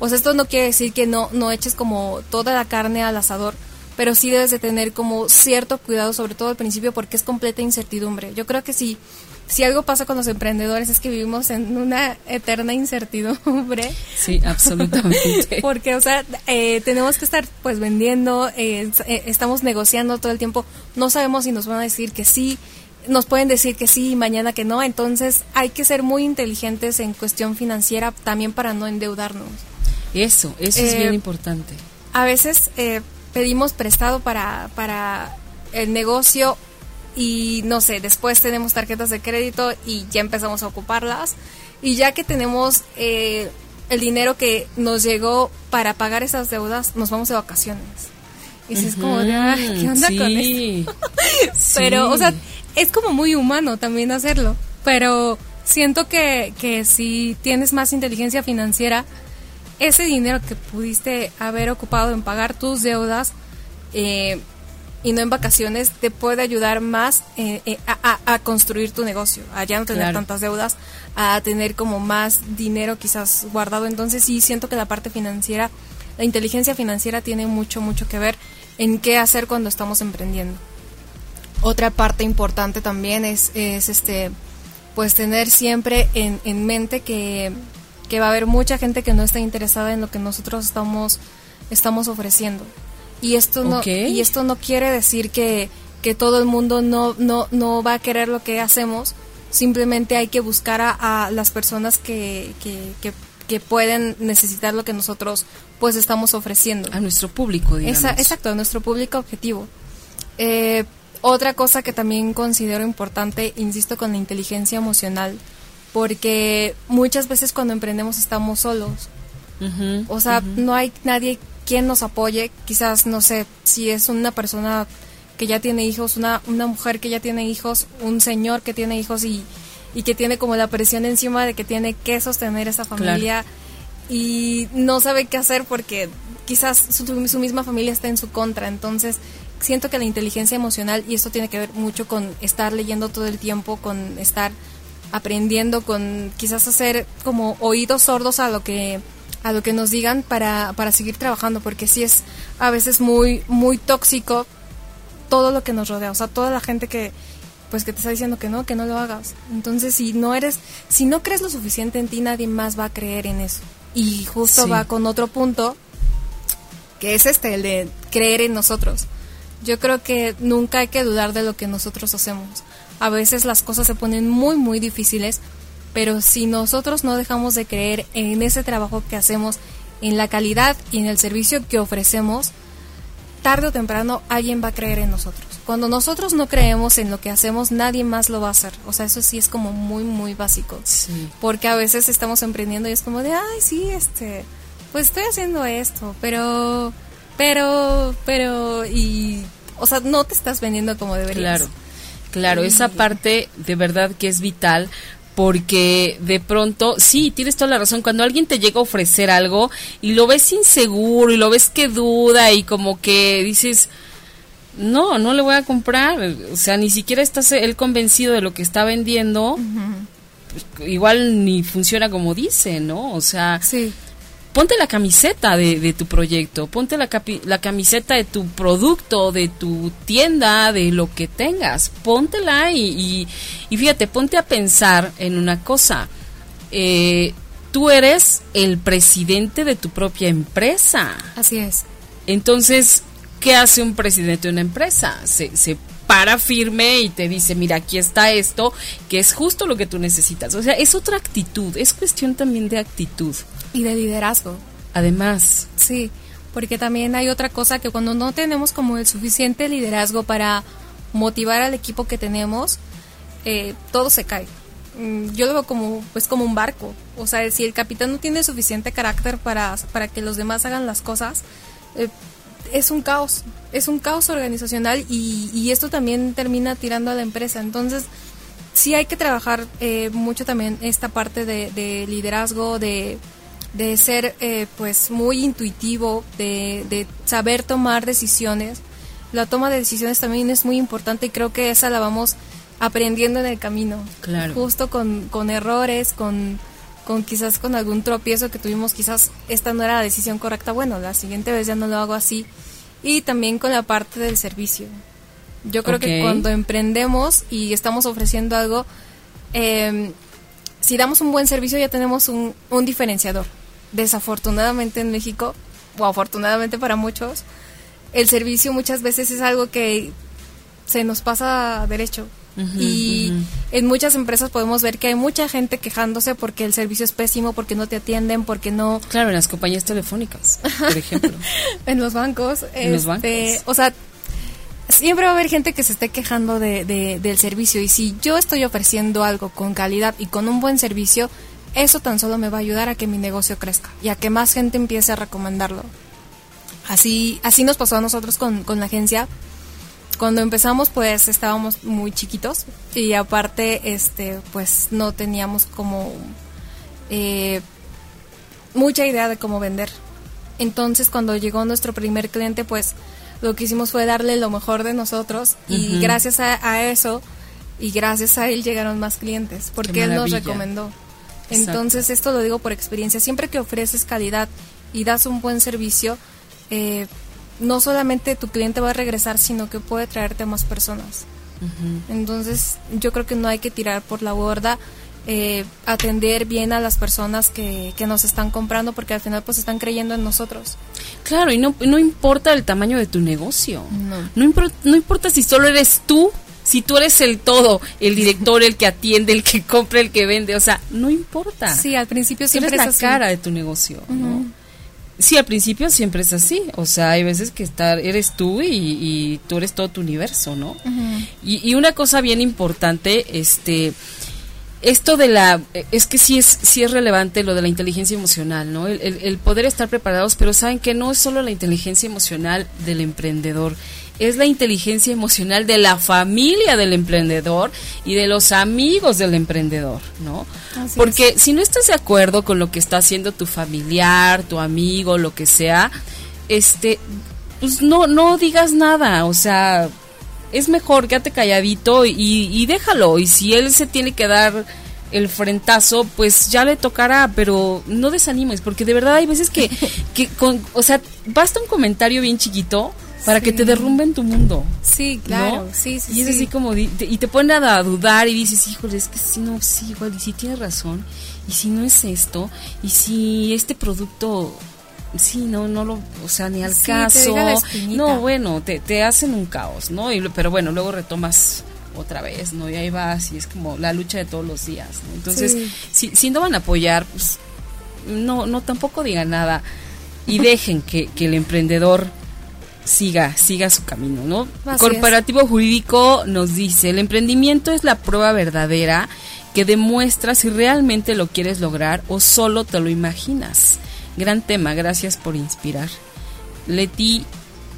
O sea, esto no quiere decir que no, no eches como toda la carne al asador, pero sí debes de tener como cierto cuidado, sobre todo al principio, porque es completa incertidumbre. Yo creo que si, si algo pasa con los emprendedores es que vivimos en una eterna incertidumbre. Sí, absolutamente. porque, o sea, eh, tenemos que estar pues vendiendo, eh, eh, estamos negociando todo el tiempo, no sabemos si nos van a decir que sí, nos pueden decir que sí y mañana que no, entonces hay que ser muy inteligentes en cuestión financiera también para no endeudarnos. Eso, eso es bien importante. A veces pedimos prestado para, para el negocio y no sé, después tenemos tarjetas de crédito y ya empezamos a ocuparlas. Y ya que tenemos eh, el dinero que nos llegó para pagar esas deudas, nos vamos de vacaciones. Y es como, ¿qué onda con eso? Pero, o sea, es como muy humano también hacerlo. Pero siento que, que si tienes más inteligencia financiera, ese dinero que pudiste haber ocupado en pagar tus deudas eh, y no en vacaciones te puede ayudar más eh, eh, a, construir tu negocio, a ya no tener tantas deudas, a tener como más dinero quizás guardado. Entonces sí siento que la parte financiera, la inteligencia financiera tiene mucho, mucho que ver en qué hacer cuando estamos emprendiendo. Otra parte importante también es, es este pues tener siempre en, en mente que que va a haber mucha gente que no está interesada en lo que nosotros estamos, estamos ofreciendo. Y esto no, y esto no quiere decir que, que todo el mundo no, no, no va a querer lo que hacemos, simplemente hay que buscar a, las personas que, que, que, pueden necesitar lo que nosotros pues estamos ofreciendo. A nuestro público, digamos. exacto, a nuestro público objetivo. Eh, otra cosa que también considero importante, insisto, con la inteligencia emocional, porque muchas veces cuando emprendemos estamos solos. o sea, no hay nadie quien nos apoye, quizás, no sé, si es una persona que ya tiene hijos, una, una mujer que ya tiene hijos, un señor que tiene hijos y, y que tiene como la presión encima de que tiene que sostener esa familia y no sabe qué hacer porque quizás su, su misma familia está en su contra. Entonces, siento que la inteligencia emocional, y esto tiene que ver mucho con estar leyendo todo el tiempo, con estar aprendiendo, con quizás hacer como oídos sordos a lo que a lo que nos digan para, para seguir trabajando, porque sí es a veces muy, muy tóxico todo lo que nos rodea, o sea, toda la gente que, pues que te está diciendo que no, que no lo hagas. Entonces, si no eres, si no crees lo suficiente en ti, nadie más va a creer en eso. Y justo va con otro punto, que es este, el de creer en nosotros. Yo creo que nunca hay que dudar de lo que nosotros hacemos. A veces las cosas se ponen muy, muy difíciles, pero si nosotros no dejamos de creer en ese trabajo que hacemos, en la calidad y en el servicio que ofrecemos, tarde o temprano alguien va a creer en nosotros. Cuando nosotros no creemos en lo que hacemos, nadie más lo va a hacer. O sea, eso sí es como muy, muy básico. Porque a veces estamos emprendiendo y es como de, ay, sí, este, pues estoy haciendo esto, pero, pero, pero, y, o sea, no te estás vendiendo como deberías. Claro, claro, esa parte de verdad que es vital porque de pronto, sí, tienes toda la razón, cuando alguien te llega a ofrecer algo y lo ves inseguro y lo ves que duda y como que dices, no, no le voy a comprar, o sea, ni siquiera estás él convencido de lo que está vendiendo, pues, igual ni funciona como dice, ¿no? O sea, sí ponte la camiseta de, tu proyecto, ponte la, la, camiseta de tu producto, de tu tienda, de lo que tengas, póntela y, y, fíjate, ponte a pensar en una cosa. Eh, tú eres el presidente de tu propia empresa. Así es. Entonces, ¿qué hace un presidente de una empresa? Se, se para firme y te dice, mira, aquí está esto, que es justo lo que tú necesitas. O sea, es otra actitud, es cuestión también de actitud. Y de liderazgo. Además. Sí, porque también hay otra cosa que cuando no tenemos como el suficiente liderazgo para motivar al equipo que tenemos, eh, todo se cae. Mm, yo lo veo como, pues como un barco. O sea, si el capitán no tiene suficiente carácter para, para que los demás hagan las cosas, eh, es un caos. Es un caos organizacional y, y, esto también termina tirando a la empresa. Entonces, sí hay que trabajar eh, mucho también esta parte de liderazgo, de de ser eh, pues muy intuitivo, de, de, saber tomar decisiones. La toma de decisiones también es muy importante y creo que esa la vamos aprendiendo en el camino. Claro. Justo con, con errores, con, con quizás con algún tropiezo que tuvimos, quizás esta no era la decisión correcta, bueno, la siguiente vez ya no lo hago así. Y también con la parte del servicio. Yo creo que cuando emprendemos y estamos ofreciendo algo, eh, si damos un buen servicio ya tenemos un, un diferenciador desafortunadamente en México, o afortunadamente para muchos, el servicio muchas veces es algo que se nos pasa derecho. Y en muchas empresas podemos ver que hay mucha gente quejándose porque el servicio es pésimo, porque no te atienden, porque no... Claro, en las compañías telefónicas, por ejemplo. en los bancos. En los este, bancos. O sea, siempre va a haber gente que se esté quejando de, del servicio y si yo estoy ofreciendo algo con calidad y con un buen servicio, eso tan solo me va a ayudar a que mi negocio crezca y a que más gente empiece a recomendarlo. Así, así nos pasó a nosotros con, con la agencia. Cuando empezamos, pues estábamos muy chiquitos y aparte, este, pues no teníamos como eh, mucha idea de cómo vender. Entonces, cuando llegó nuestro primer cliente, pues lo que hicimos fue darle lo mejor de nosotros y gracias a, a, eso y gracias a él llegaron más clientes porque él nos recomendó. Entonces, esto lo digo por experiencia. Siempre que ofreces calidad y das un buen servicio, eh, no solamente tu cliente va a regresar, sino que puede traerte a más personas. Entonces, yo creo que no hay que tirar por la borda. Eh, atender bien a las personas que, que, nos están comprando porque al final pues están creyendo en nosotros. Claro, y no, no importa el tamaño de tu negocio. No. No, no importa si solo eres tú si tú eres el todo, el director, el que atiende, el que compra, el que vende, o sea, no importa. Sí, al principio siempre es la cara de tu negocio, ¿no? Sí, al principio siempre es así, o sea, hay veces que estar, eres tú y, tú eres todo tu universo, ¿no? y, y, una cosa bien importante, este, esto de la, es que sí es, sí es relevante lo de la inteligencia emocional, ¿no? El, el poder estar preparados, pero saben que no es solo la inteligencia emocional del emprendedor, es la inteligencia emocional de la familia del emprendedor y de los amigos del emprendedor, ¿no? Porque si no estás de acuerdo con lo que está haciendo tu familiar, tu amigo, lo que sea, este pues no, no digas nada, o sea, es mejor quédate calladito y, y déjalo. Y si él se tiene que dar el frentazo, pues ya le tocará, pero no desanimes, porque de verdad hay veces que, que con, o sea, basta un comentario bien chiquito para que te derrumben tu mundo. Sí, claro, sí, sí. Y es así como, y te pone a dudar y dices, híjole, es que si no, sí, igual, y si tienes razón, y si no es esto, y si este producto sí, no, no lo, o sea, ni al caso. no, bueno, te, te hacen un caos, ¿no? Y, pero bueno, luego retomas otra vez, ¿no? Y ahí vas y es como la lucha de todos los días, ¿no? Entonces, si, si no van a apoyar, pues no, no tampoco digan nada y dejen que, que el emprendedor siga, siga su camino, ¿no? Corporativo Jurídico nos dice, el emprendimiento es la prueba verdadera que demuestra si realmente lo quieres lograr o solo te lo imaginas. Gran tema, gracias por inspirar. Leti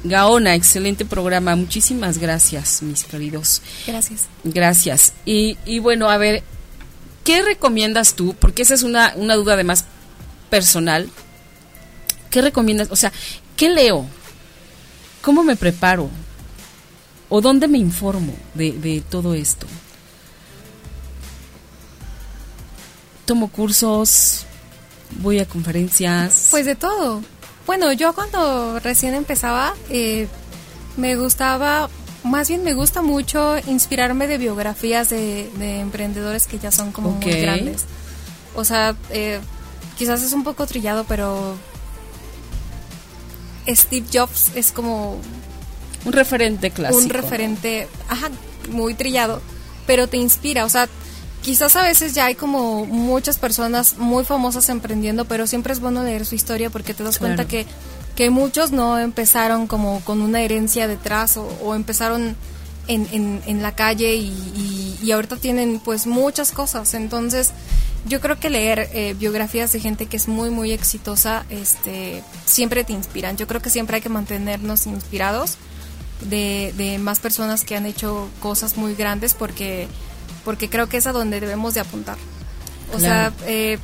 Gaona, excelente programa. Muchísimas gracias, mis queridos. Gracias. Gracias. Y, y bueno, a ver, ¿qué recomiendas tú? Porque esa es una, una duda además personal. ¿Qué recomiendas? O sea, ¿qué leo? ¿Cómo me preparo? ¿O dónde me informo de, de todo esto? ¿Tomo cursos? ¿Voy a conferencias? Pues de todo bueno, yo cuando recién empezaba, eh, me gustaba, más bien me gusta mucho inspirarme de biografías de, emprendedores que ya son como muy grandes. O sea, eh, quizás es un poco trillado, pero Steve Jobs es como... Un referente clásico. Un referente, ajá, muy trillado, pero te inspira, o sea, quizás a veces ya hay como muchas personas muy famosas emprendiendo, pero siempre es bueno leer su historia porque te das cuenta que, que muchos no empezaron como con una herencia detrás o, empezaron en, en, la calle y, y, ahorita tienen pues muchas cosas. Entonces yo creo que leer eh, biografías de gente que es muy muy exitosa este, siempre te inspiran. Yo creo que siempre hay que mantenernos inspirados de, de más personas que han hecho cosas muy grandes porque porque creo que es a donde debemos de apuntar. O sea, eh,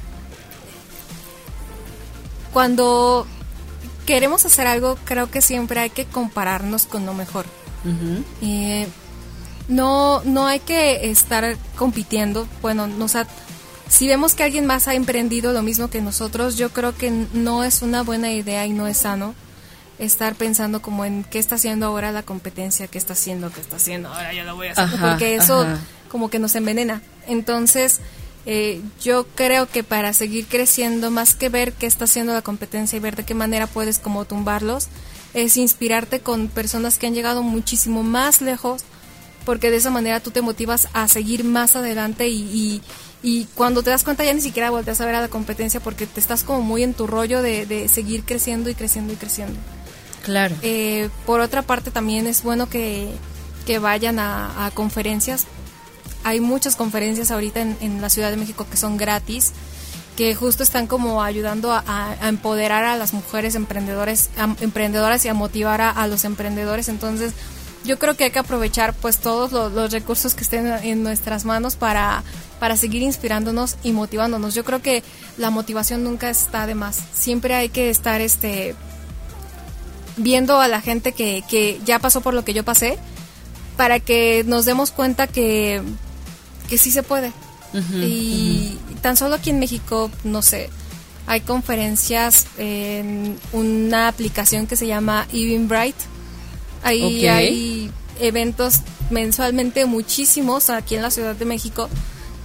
cuando queremos hacer algo, creo que siempre hay que compararnos con lo mejor. No, no hay que estar compitiendo. Bueno, no, o si vemos que alguien más ha emprendido lo mismo que nosotros, yo creo que no es una buena idea y no es sano estar pensando como en qué está haciendo ahora la competencia, qué está haciendo, qué está haciendo, ahora ya lo voy a hacer. porque eso como que nos envenena. Entonces, eh, yo creo que para seguir creciendo, más que ver qué está haciendo la competencia y ver de qué manera puedes como tumbarlos, es inspirarte con personas que han llegado muchísimo más lejos, porque de esa manera tú te motivas a seguir más adelante y, y, cuando te das cuenta ya ni siquiera volteas a ver a la competencia porque te estás como muy en tu rollo de, seguir creciendo y creciendo y creciendo. Claro. Eh, por otra parte también es bueno que, que vayan a, a conferencias hay muchas conferencias ahorita en, la Ciudad de México que son gratis, que justo están como ayudando a, empoderar a las mujeres emprendedores, emprendedoras y a motivar a, los emprendedores. Entonces, yo creo que hay que aprovechar pues todos los, recursos que estén en nuestras manos para, para seguir inspirándonos y motivándonos. Yo creo que la motivación nunca está de más. Siempre hay que estar este viendo a la gente que, que ya pasó por lo que yo pasé para que nos demos cuenta que que sí se puede. Y tan solo aquí en México, no sé, hay conferencias en una aplicación que se llama Bright Ahí hay eventos mensualmente muchísimos aquí en la Ciudad de México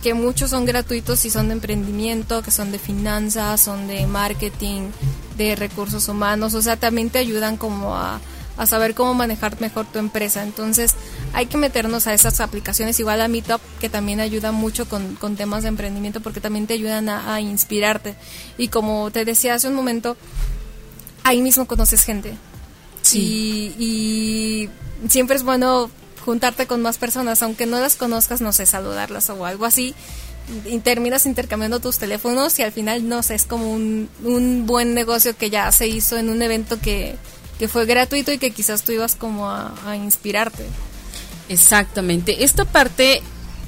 que muchos son gratuitos y son de emprendimiento, que son de finanzas, son de marketing, de recursos humanos, o sea, también te ayudan como a a saber cómo manejar mejor tu empresa. Entonces hay que meternos a esas aplicaciones, igual a Meetup, que también ayuda mucho con, temas de emprendimiento porque también te ayudan a, inspirarte. Y como te decía hace un momento, ahí mismo conoces gente. Sí. Y, siempre es bueno juntarte con más personas, aunque no las conozcas, no sé, saludarlas o algo así. Y terminas intercambiando tus teléfonos y al final, no sé, es como un, un buen negocio que ya se hizo en un evento que, que fue gratuito y que quizás tú ibas como a, inspirarte. Exactamente. Esta parte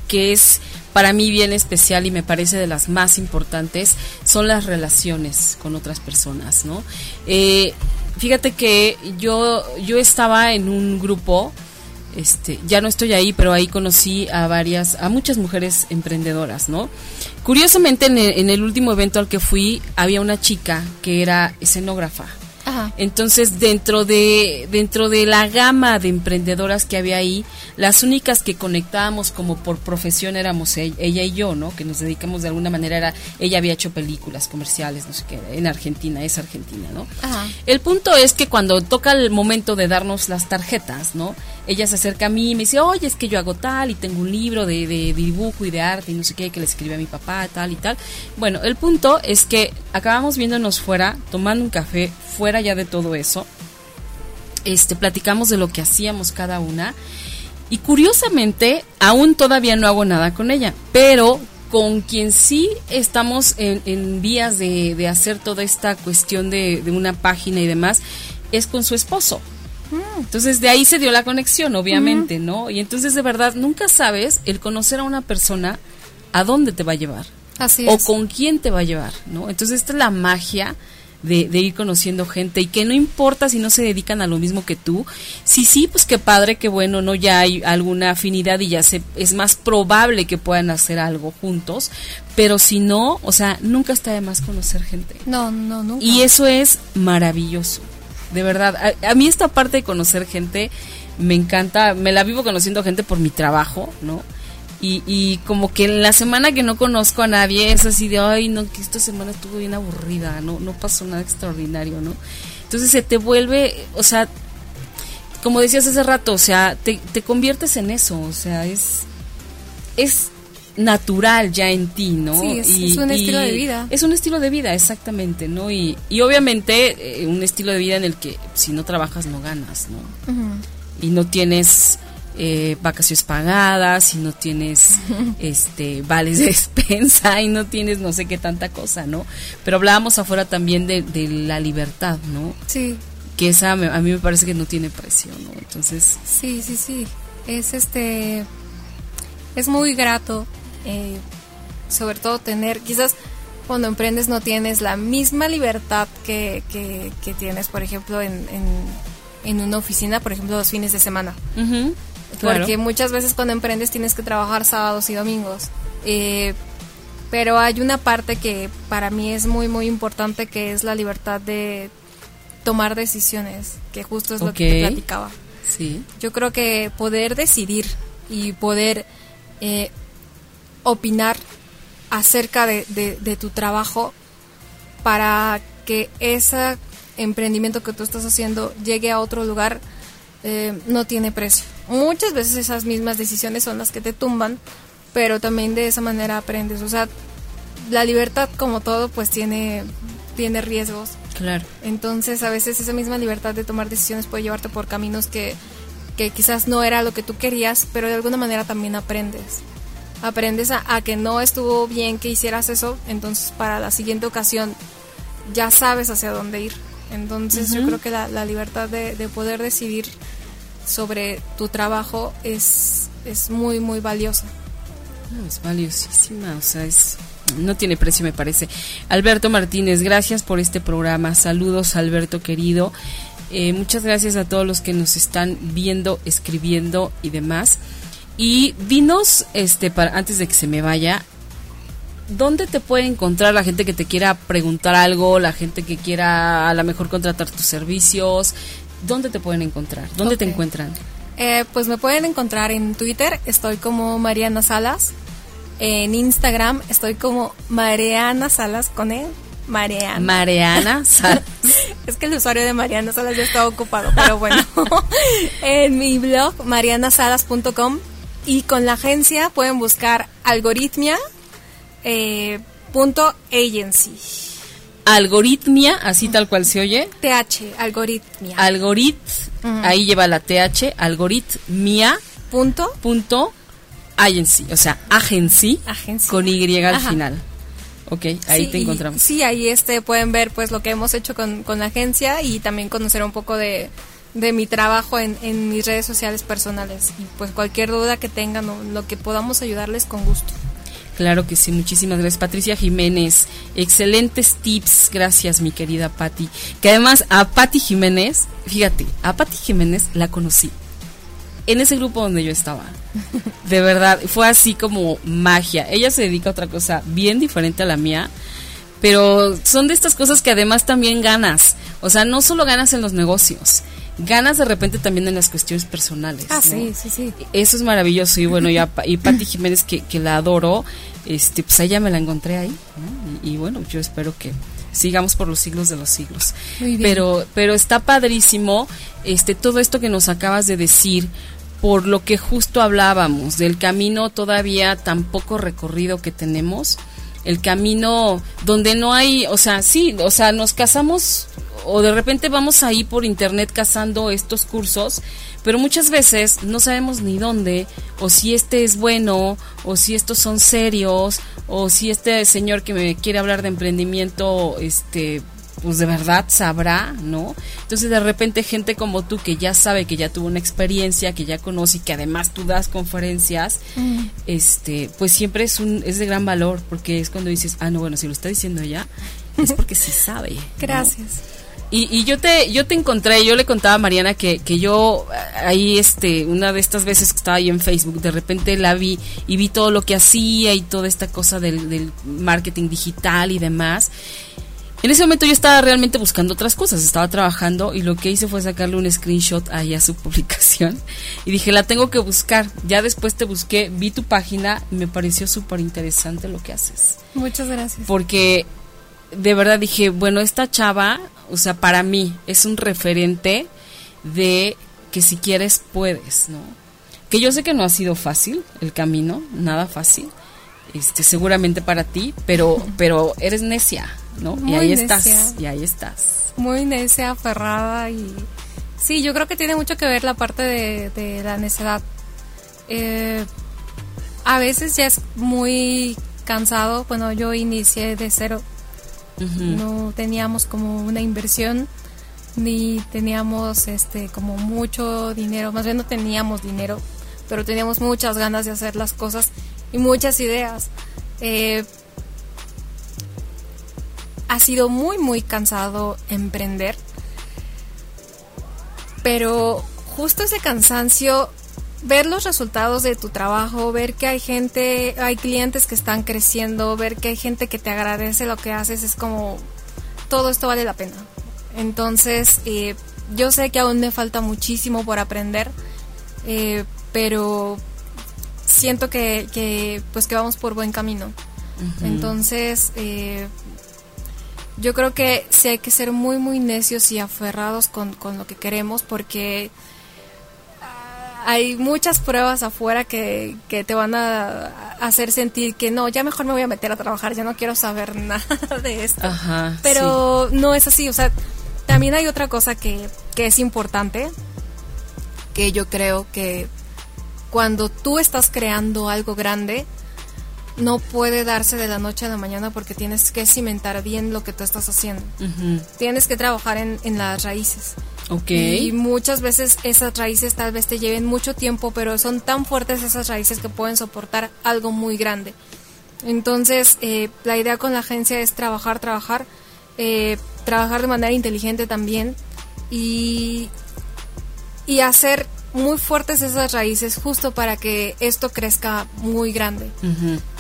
que es para mí bien especial y me parece de las más importantes son las relaciones con otras personas, ¿no? Eh, fíjate que yo, yo estaba en un grupo, este, ya no estoy ahí, pero ahí conocí a varias, a muchas mujeres emprendedoras, ¿no? Curiosamente, en el, en el último evento al que fui, había una chica que era escenógrafa. Ajá. Entonces, dentro de, dentro de la gama de emprendedoras que había ahí, las únicas que conectábamos como por profesión éramos e- ella y yo, ¿no? Que nos dedicamos de alguna manera, era, ella había hecho películas comerciales, no sé qué, en Argentina, es argentina, ¿no? Ajá. El punto es que cuando toca el momento de darnos las tarjetas, ¿no? Ella se acerca a mí y me dice, oye, es que yo hago tal y tengo un libro de, de dibujo y de arte y no sé qué, que le escribí a mi papá, tal y tal. Bueno, el punto es que acabamos viéndonos fuera, tomando un café, fuera ya de todo eso. Este, platicamos de lo que hacíamos cada una. Y curiosamente, aún todavía no hago nada con ella, pero con quien sí estamos en, en vías de, de hacer toda esta cuestión de, de una página y demás, es con su esposo. Entonces de ahí se dio la conexión, obviamente, ¿no? Y entonces de verdad nunca sabes el conocer a una persona a dónde te va a llevar Así o es. con quién te va a llevar, ¿no? Entonces esta es la magia de, de ir conociendo gente y que no importa si no se dedican a lo mismo que tú, si sí, pues qué padre, qué bueno, ¿no? Ya hay alguna afinidad y ya se, es más probable que puedan hacer algo juntos, pero si no, o sea, nunca está de más conocer gente. No, no, nunca. Y eso es maravilloso, de verdad. A, a mí esta parte de conocer gente me encanta, me la vivo conociendo gente por mi trabajo, ¿no? Y, y como que en la semana que no conozco a nadie es así de, ay, no, que esta semana estuvo bien aburrida, no, no pasó nada extraordinario, ¿no? Entonces se te vuelve, o sea, como decías hace rato, o sea, te, te conviertes en eso, o sea, es, es natural ya en ti, ¿no? Sí, es- es un estilo de vida. Es un estilo de vida, exactamente, ¿no? Y, y obviamente eh, un estilo de vida en el que si no trabajas no ganas, ¿no? Y no tienes eh, vacaciones pagadas y no tienes este vales de despensa y no tienes no sé qué tanta cosa, ¿no? Pero hablábamos afuera también de, de la libertad, ¿no? Sí, Que esa me- a mí me parece que no tiene precio, ¿no? Entonces, sí, sí, sí. Es este. Es muy grato, eh, sobre todo tener. Quizás cuando emprendes no tienes la misma libertad que, que, que tienes, por ejemplo, en, en, en una oficina, por ejemplo, los fines de semana. claro. Porque muchas veces cuando emprendes tienes que trabajar sábados y domingos. Eh, pero hay una parte que para mí es muy, muy importante, que es la libertad de tomar decisiones, que justo es lo que te platicaba. sí, Yo creo que poder decidir y poder eh, opinar acerca de, de- de tu trabajo para que ese emprendimiento que tú estás haciendo llegue a otro lugar eh, no tiene precio. Muchas veces esas mismas decisiones son las que te tumban, pero también de esa manera aprendes. O sea, la libertad como todo pues tiene, tiene riesgos. claro. Entonces, a veces esa misma libertad de tomar decisiones puede llevarte por caminos que, que quizás no era lo que tú querías, pero de alguna manera también aprendes. Aprendes a, a que no estuvo bien que hicieras eso, entonces para la siguiente ocasión ya sabes hacia dónde ir. Entonces, yo creo que la, la libertad de, de poder decidir sobre tu trabajo es, es muy, muy valiosa. No, es valiosísima, o sea, es no tiene precio me parece. Alberto Martínez, gracias por este programa. Saludos, Alberto querido. Eh, muchas gracias a todos los que nos están viendo, escribiendo y demás. Y dinos, este, para antes de que se me vaya, ¿dónde te puede encontrar la gente que te quiera preguntar algo, la gente que quiera a lo mejor contratar tus servicios? ¿Dónde te pueden encontrar? ¿Dónde te encuentran? Eh, pues me pueden encontrar en Twitter, estoy como Mariana Salas. En Instagram estoy como Mariana Salas con él. Mariana. Mariana Sal- es que el usuario de Mariana Salas ya está ocupado, pero bueno. en mi blog, marianasalas.com. Y con la agencia pueden buscar algoritmia eh, punto agency. Algoritmia, así tal cual se oye. TH, algoritmia. Algorit, ahí lleva la TH, algoritmia punto punto agency, o sea, agency Agency. con Y al Ajá. final. Ok, ahí Sí, te y- encontramos. Sí, ahí este pueden ver pues lo que hemos hecho con, con la agencia y también conocer un poco de, de mi trabajo en, en mis redes sociales personales. Y pues cualquier duda que tengan o lo que podamos ayudarles con gusto. Claro que sí, muchísimas gracias. Patricia Jiménez, excelentes tips, gracias mi querida Patti. Que además a Patti Jiménez, fíjate, a Patti Jiménez la conocí en ese grupo donde yo estaba. De verdad, fue así como magia. Ella se dedica a otra cosa bien diferente a la mía, pero son de estas cosas que además también ganas. O sea, no solo ganas en los negocios, ganas de repente también en las cuestiones personales. Ah, sí, sí, sí. Eso es maravilloso. Y bueno, ya, y Patti Jiménez, que, que, la adoro, este, pues a ella me la encontré ahí. Y, y, bueno, yo espero que sigamos por los siglos de los siglos. Pero, pero está padrísimo este, todo esto que nos acabas de decir, por lo que justo hablábamos, del camino todavía tan poco recorrido que tenemos el camino donde no hay, o sea, sí, o sea, nos casamos o de repente vamos ahí por internet cazando estos cursos, pero muchas veces no sabemos ni dónde, o si este es bueno, o si estos son serios, o si este señor que me quiere hablar de emprendimiento, este, pues de verdad sabrá, ¿no? Entonces de repente gente como tú que ya sabe, que ya tuvo una experiencia, que ya conoce y que además tú das conferencias, mm. este, pues siempre es un es de gran valor porque es cuando dices, ah, no, bueno, si lo está diciendo ya, es porque sí sabe. Gracias. Y, y, yo te yo te encontré, yo le contaba a Mariana que, que yo ahí este una de estas veces que estaba ahí en Facebook, de repente la vi y vi todo lo que hacía y toda esta cosa del, del marketing digital y demás. En ese momento yo estaba realmente buscando otras cosas, estaba trabajando y lo que hice fue sacarle un screenshot ahí a su publicación y dije, la tengo que buscar. Ya después te busqué, vi tu página y me pareció súper interesante lo que haces. Muchas gracias. Porque de verdad dije, bueno, esta chava, o sea, para mí es un referente de que si quieres puedes, ¿no? Que yo sé que no ha sido fácil el camino, nada fácil, este, seguramente para ti, pero, pero eres necia, ¿no? y ahí estás, y ahí estás. Muy necia, aferrada y sí, yo creo que tiene mucho que ver la parte de, la necedad. Eh, a veces ya es muy cansado, bueno, yo inicié de cero, no teníamos como una inversión ni teníamos este como mucho dinero, más bien no teníamos dinero, pero teníamos muchas ganas de hacer las cosas y muchas ideas. Eh, ha sido muy, muy cansado emprender, pero justo ese cansancio, ver los resultados de tu trabajo, ver que hay gente, hay clientes que están creciendo, ver que hay gente que te agradece lo que haces, es como, todo esto vale la pena. Entonces, eh, yo sé que aún me falta muchísimo por aprender, eh, pero siento que, que, pues que vamos por buen camino. Entonces, eh, yo creo que sí hay que ser muy, muy necios y aferrados con, con lo que queremos porque hay muchas pruebas afuera que, que, te van a hacer sentir que no, ya mejor me voy a meter a trabajar, ya no quiero saber nada de esto. Pero no es así, o sea, también hay otra cosa que, que es importante, que yo creo que cuando tú estás creando algo grande, no puede darse de la noche a la mañana porque tienes que cimentar bien lo que tú estás haciendo. Tienes que trabajar en, en las raíces. Okay. Y muchas veces esas raíces tal vez te lleven mucho tiempo, pero son tan fuertes esas raíces que pueden soportar algo muy grande. Entonces, eh, la idea con la agencia es trabajar, trabajar, eh, trabajar de manera inteligente también y, y hacer muy fuertes esas raíces justo para que esto crezca muy grande.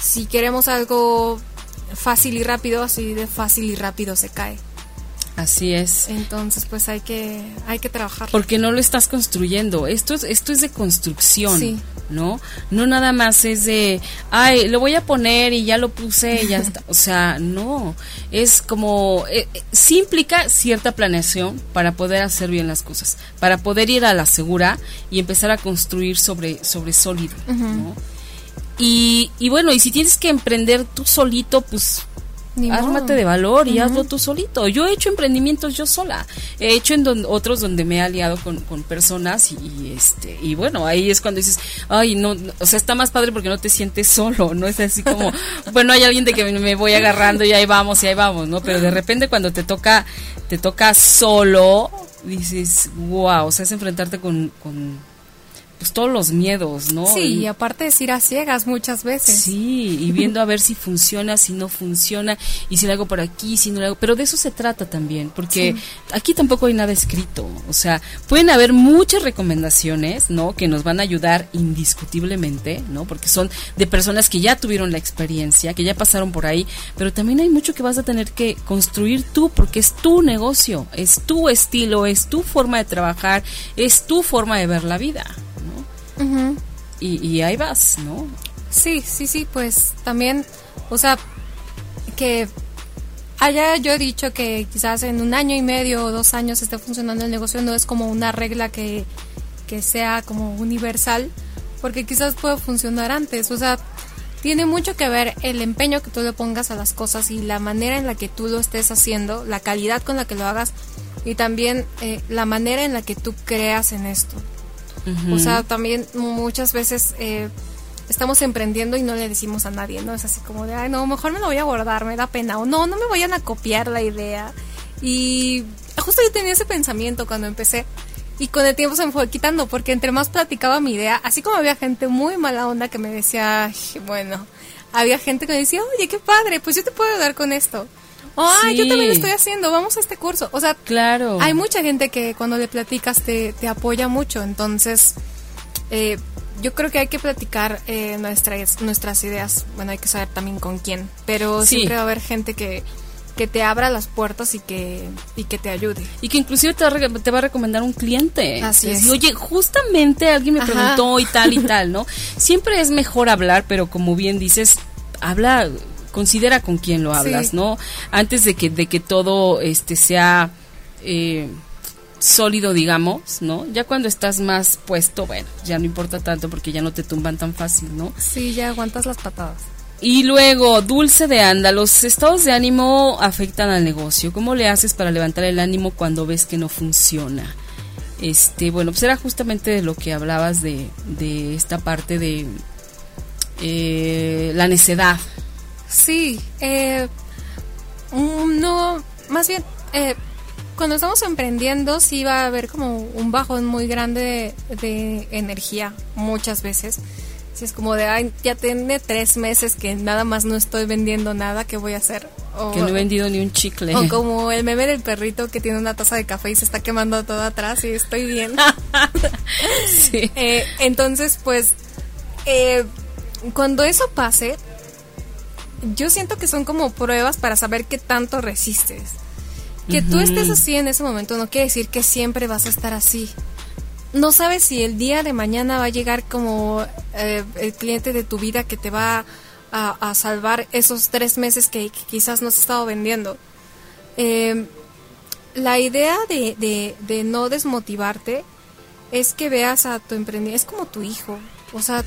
Si queremos algo fácil y rápido, así de fácil y rápido se cae. Así es. Entonces, pues hay que hay que trabajar. Porque no lo estás construyendo. Esto es esto es de construcción, ¿no? No nada más es de, ay, lo voy a poner y ya lo puse y ya está. O sea, no, es como eh, eh, sí implica cierta planeación para poder hacer bien las cosas, para poder ir a la segura y empezar a construir sobre sobre sólido, ¿no? Y, y bueno, y si tienes que emprender tú solito, pues Ármate de valor y hazlo tú solito. Yo he hecho emprendimientos yo sola. He hecho en otros donde me he aliado con, con personas y, este y bueno, ahí es cuando dices, ay, no, o sea, está más padre porque no te sientes solo, no es así como, bueno, hay alguien de que me voy agarrando y ahí vamos y ahí vamos, ¿no? Pero de repente cuando te toca te toca solo, dices, wow, o sea, es enfrentarte con, con pues todos los miedos, ¿no? Sí, y aparte es ir a ciegas muchas veces. Sí, y viendo a ver si funciona, si no funciona, y si lo hago por aquí, si no lo hago. Pero de eso se trata también, porque aquí tampoco hay nada escrito. O sea, pueden haber muchas recomendaciones, ¿no? Que nos van a ayudar indiscutiblemente, ¿no? Porque son de personas que ya tuvieron la experiencia, que ya pasaron por ahí, pero también hay mucho que vas a tener que construir tú, porque es tu negocio, es tu estilo, es tu forma de trabajar, es tu forma de ver la vida y, ahí vas, ¿no? Sí, sí, sí, pues también, o sea, que haya yo dicho que quizás en un año y medio o dos años esté funcionando el negocio no es como una regla que, que sea como universal, porque quizás puede funcionar antes, o sea, tiene mucho que ver el empeño que tú le pongas a las cosas y la manera en la que tú lo estés haciendo, la calidad con la que lo hagas y también eh, la manera en la que tú creas en esto. O sea, también muchas veces eh, estamos emprendiendo y no le decimos a nadie, ¿no? Es así como de, ay, no, mejor me lo voy a guardar, me da pena. O no, no me vayan a copiar la idea. Y justo yo tenía ese pensamiento cuando empecé. Y con el tiempo se me fue quitando, porque entre más platicaba mi idea, así como había gente muy mala onda que me decía, bueno, había gente que me decía, oye, qué padre, pues yo te puedo ayudar con esto. ¡Ay, yo también lo estoy haciendo! Vamos a este curso. O sea, claro. hay mucha gente que cuando le platicas te, te apoya mucho. Entonces, eh, yo creo que hay que platicar eh, nuestras, nuestras ideas. Bueno, hay que saber también con quién. Pero siempre va a haber gente que, que te abra las puertas y que, y que te ayude. Y que inclusive te va, a recomendar un cliente. Así es. Oye, justamente alguien me preguntó y tal y tal, ¿no? Siempre es mejor hablar, pero como bien dices, habla considera con quién lo hablas, ¿no? Antes de que, de que todo este sea eh, sólido, digamos, ¿no? Ya cuando estás más puesto, bueno, ya no importa tanto porque ya no te tumban tan fácil, ¿no? Sí, ya aguantas las patadas. Y luego, dulce de anda, los estados de ánimo afectan al negocio. ¿Cómo le haces para levantar el ánimo cuando ves que no funciona? Este, bueno, pues era justamente de lo que hablabas de, de esta parte de eh, la necedad, Sí, eh, no, más bien, eh, cuando estamos emprendiendo sí va a haber como un bajón muy grande de, energía muchas veces. Si es como de, ay, ya tiene tres meses que nada más no estoy vendiendo nada, ¿qué voy a hacer? O, que no he vendido ni un chicle. O como el meme del perrito que tiene una taza de café y se está quemando todo atrás y estoy bien. sí. Eh, entonces, pues, cuando eso pase, yo siento que son como pruebas para saber qué tanto resistes. Que tú estés así en ese momento no quiere decir que siempre vas a estar así. No sabes si el día de mañana va a llegar como eh, el cliente de tu vida que te va a, salvar esos tres meses que, quizás no has estado vendiendo. Em, la idea de, de, de no desmotivarte es que veas a tu emprendimiento, es como tu hijo. O sea,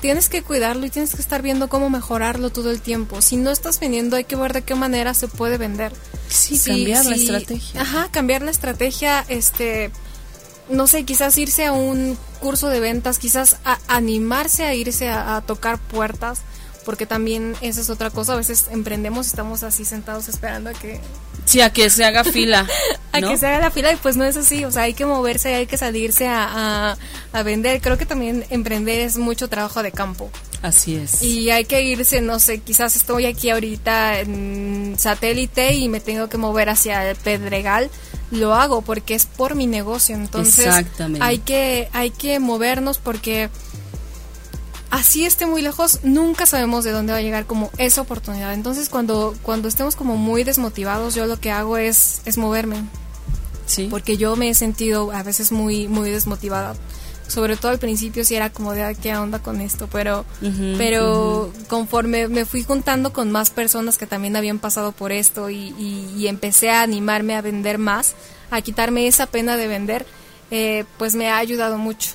tienes que cuidarlo y tienes que estar viendo cómo mejorarlo todo el tiempo. Si no estás vendiendo, hay que ver de qué manera se puede vender. Sí, cambiar la estrategia. Ajá, cambiar la estrategia, este, no sé, quizás irse a un curso de ventas, quizás animarse a irse a, tocar puertas, porque también esa es otra cosa. A veces emprendemos, estamos así sentados esperando a que Sí, a que se haga fila. a que se haga la fila y pues no es así, o sea, hay que moverse, hay que salirse a, a, vender. Creo que también emprender es mucho trabajo de campo. Así es. Y hay que irse, no sé, quizás estoy aquí ahorita en satélite y me tengo que mover hacia el Pedregal, lo hago porque es por mi negocio, entonces hay que hay que movernos porque así esté muy lejos, nunca sabemos de dónde va a llegar como esa oportunidad. Entonces, cuando, cuando estemos como muy desmotivados, yo lo que hago es, es moverme. Sí. Porque yo me he sentido a veces muy, muy desmotivada. Sobre todo al principio sí era como de qué onda con esto, pero, pero conforme me fui juntando con más personas que también habían pasado por esto y, y, empecé a animarme a vender más, a quitarme esa pena de vender, eh, pues me ha ayudado mucho.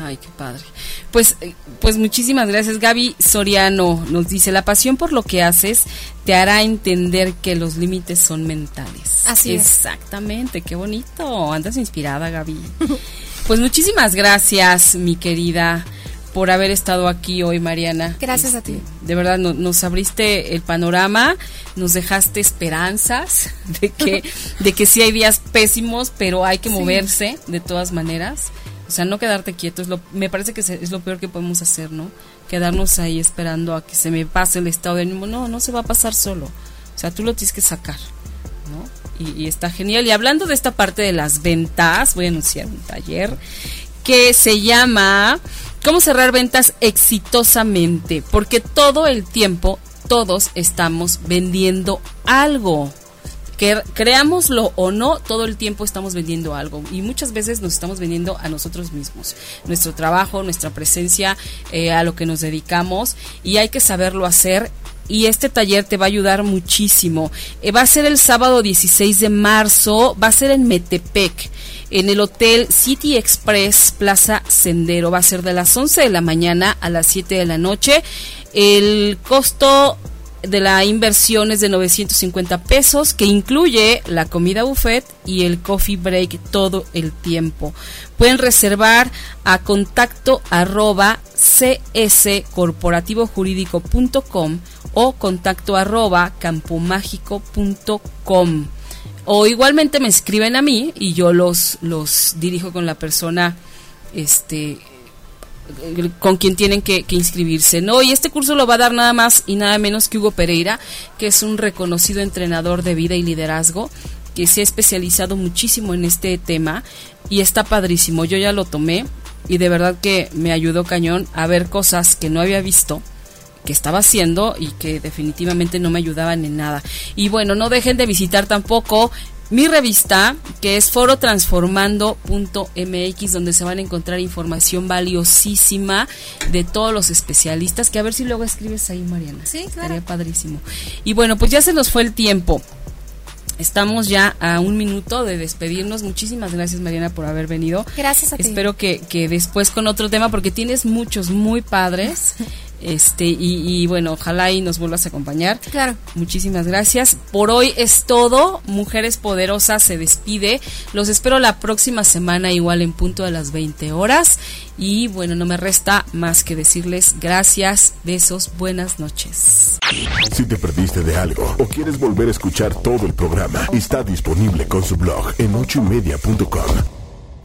Ay, qué padre. Pues, eh, pues muchísimas gracias. Gaby Soriano nos dice, la pasión por lo que haces te hará entender que los límites son mentales. Así Exactamente, qué bonito. Andas inspirada, Gaby. pues muchísimas gracias, mi querida, por haber estado aquí hoy, Mariana. Gracias a ti. Este, de verdad, nos abriste el panorama, nos dejaste esperanzas de que, de que sí hay días pésimos, pero hay que moverse de todas maneras O sea, no quedarte quieto, es lo, me parece que es lo peor que podemos hacer, ¿no? Quedarnos ahí esperando a que se me pase el estado de ánimo. No, no se va a pasar solo. O sea, tú lo tienes que sacar, ¿no? Y, y está genial. Y hablando de esta parte de las ventas, voy a anunciar un taller que se llama ¿Cómo cerrar ventas exitosamente? Porque todo el tiempo todos estamos vendiendo algo que creámoslo o no, todo el tiempo estamos vendiendo algo y muchas veces nos estamos vendiendo a nosotros mismos, nuestro trabajo, nuestra presencia, eh, a lo que nos dedicamos y hay que saberlo hacer y este taller te va a ayudar muchísimo. Eh, va a ser el sábado 16 de marzo, va a ser en Metepec, en el Hotel City Express Plaza Sendero. Va a ser de las 11 de la mañana a las 7 de la noche. El costo de la inversión es de 950 pesos, que incluye la comida buffet y el coffee break todo el tiempo. Pueden reservar a contacto arroba cscorporativojurídico.com o contacto arroba campomágico.com. O igualmente me escriben a mí y yo los, los dirijo con la persona este con quien tienen que, inscribirse, ¿no? Y este curso lo va a dar nada más y nada menos que Hugo Pereira, que es un reconocido entrenador de vida y liderazgo, que se ha especializado muchísimo en este tema y está padrísimo. Yo ya lo tomé y de verdad que me ayudó cañón a ver cosas que no había visto que estaba haciendo y que definitivamente no me ayudaban en nada. Y bueno, no dejen de visitar tampoco mi revista, que es forotransformando.mx, donde se van a encontrar información valiosísima de todos los especialistas, que a ver si luego escribes ahí, Mariana. Sí, claro. Estaría padrísimo. Y bueno, pues ya se nos fue el tiempo. Estamos ya a un minuto de despedirnos. Muchísimas gracias, Mariana, por haber venido. Gracias a ti. Espero que, que después con otro tema, porque tienes muchos muy padres. Este, y, bueno, ojalá y nos vuelvas a acompañar. Claro. Muchísimas gracias. Por hoy es todo. Mujeres Poderosas se despide. Los espero la próxima semana, igual en punto de las 20 horas. Y bueno, no me resta más que decirles gracias, besos, buenas noches. Si te perdiste de algo o quieres volver a escuchar todo el programa, está disponible con su blog en ochoymedia.com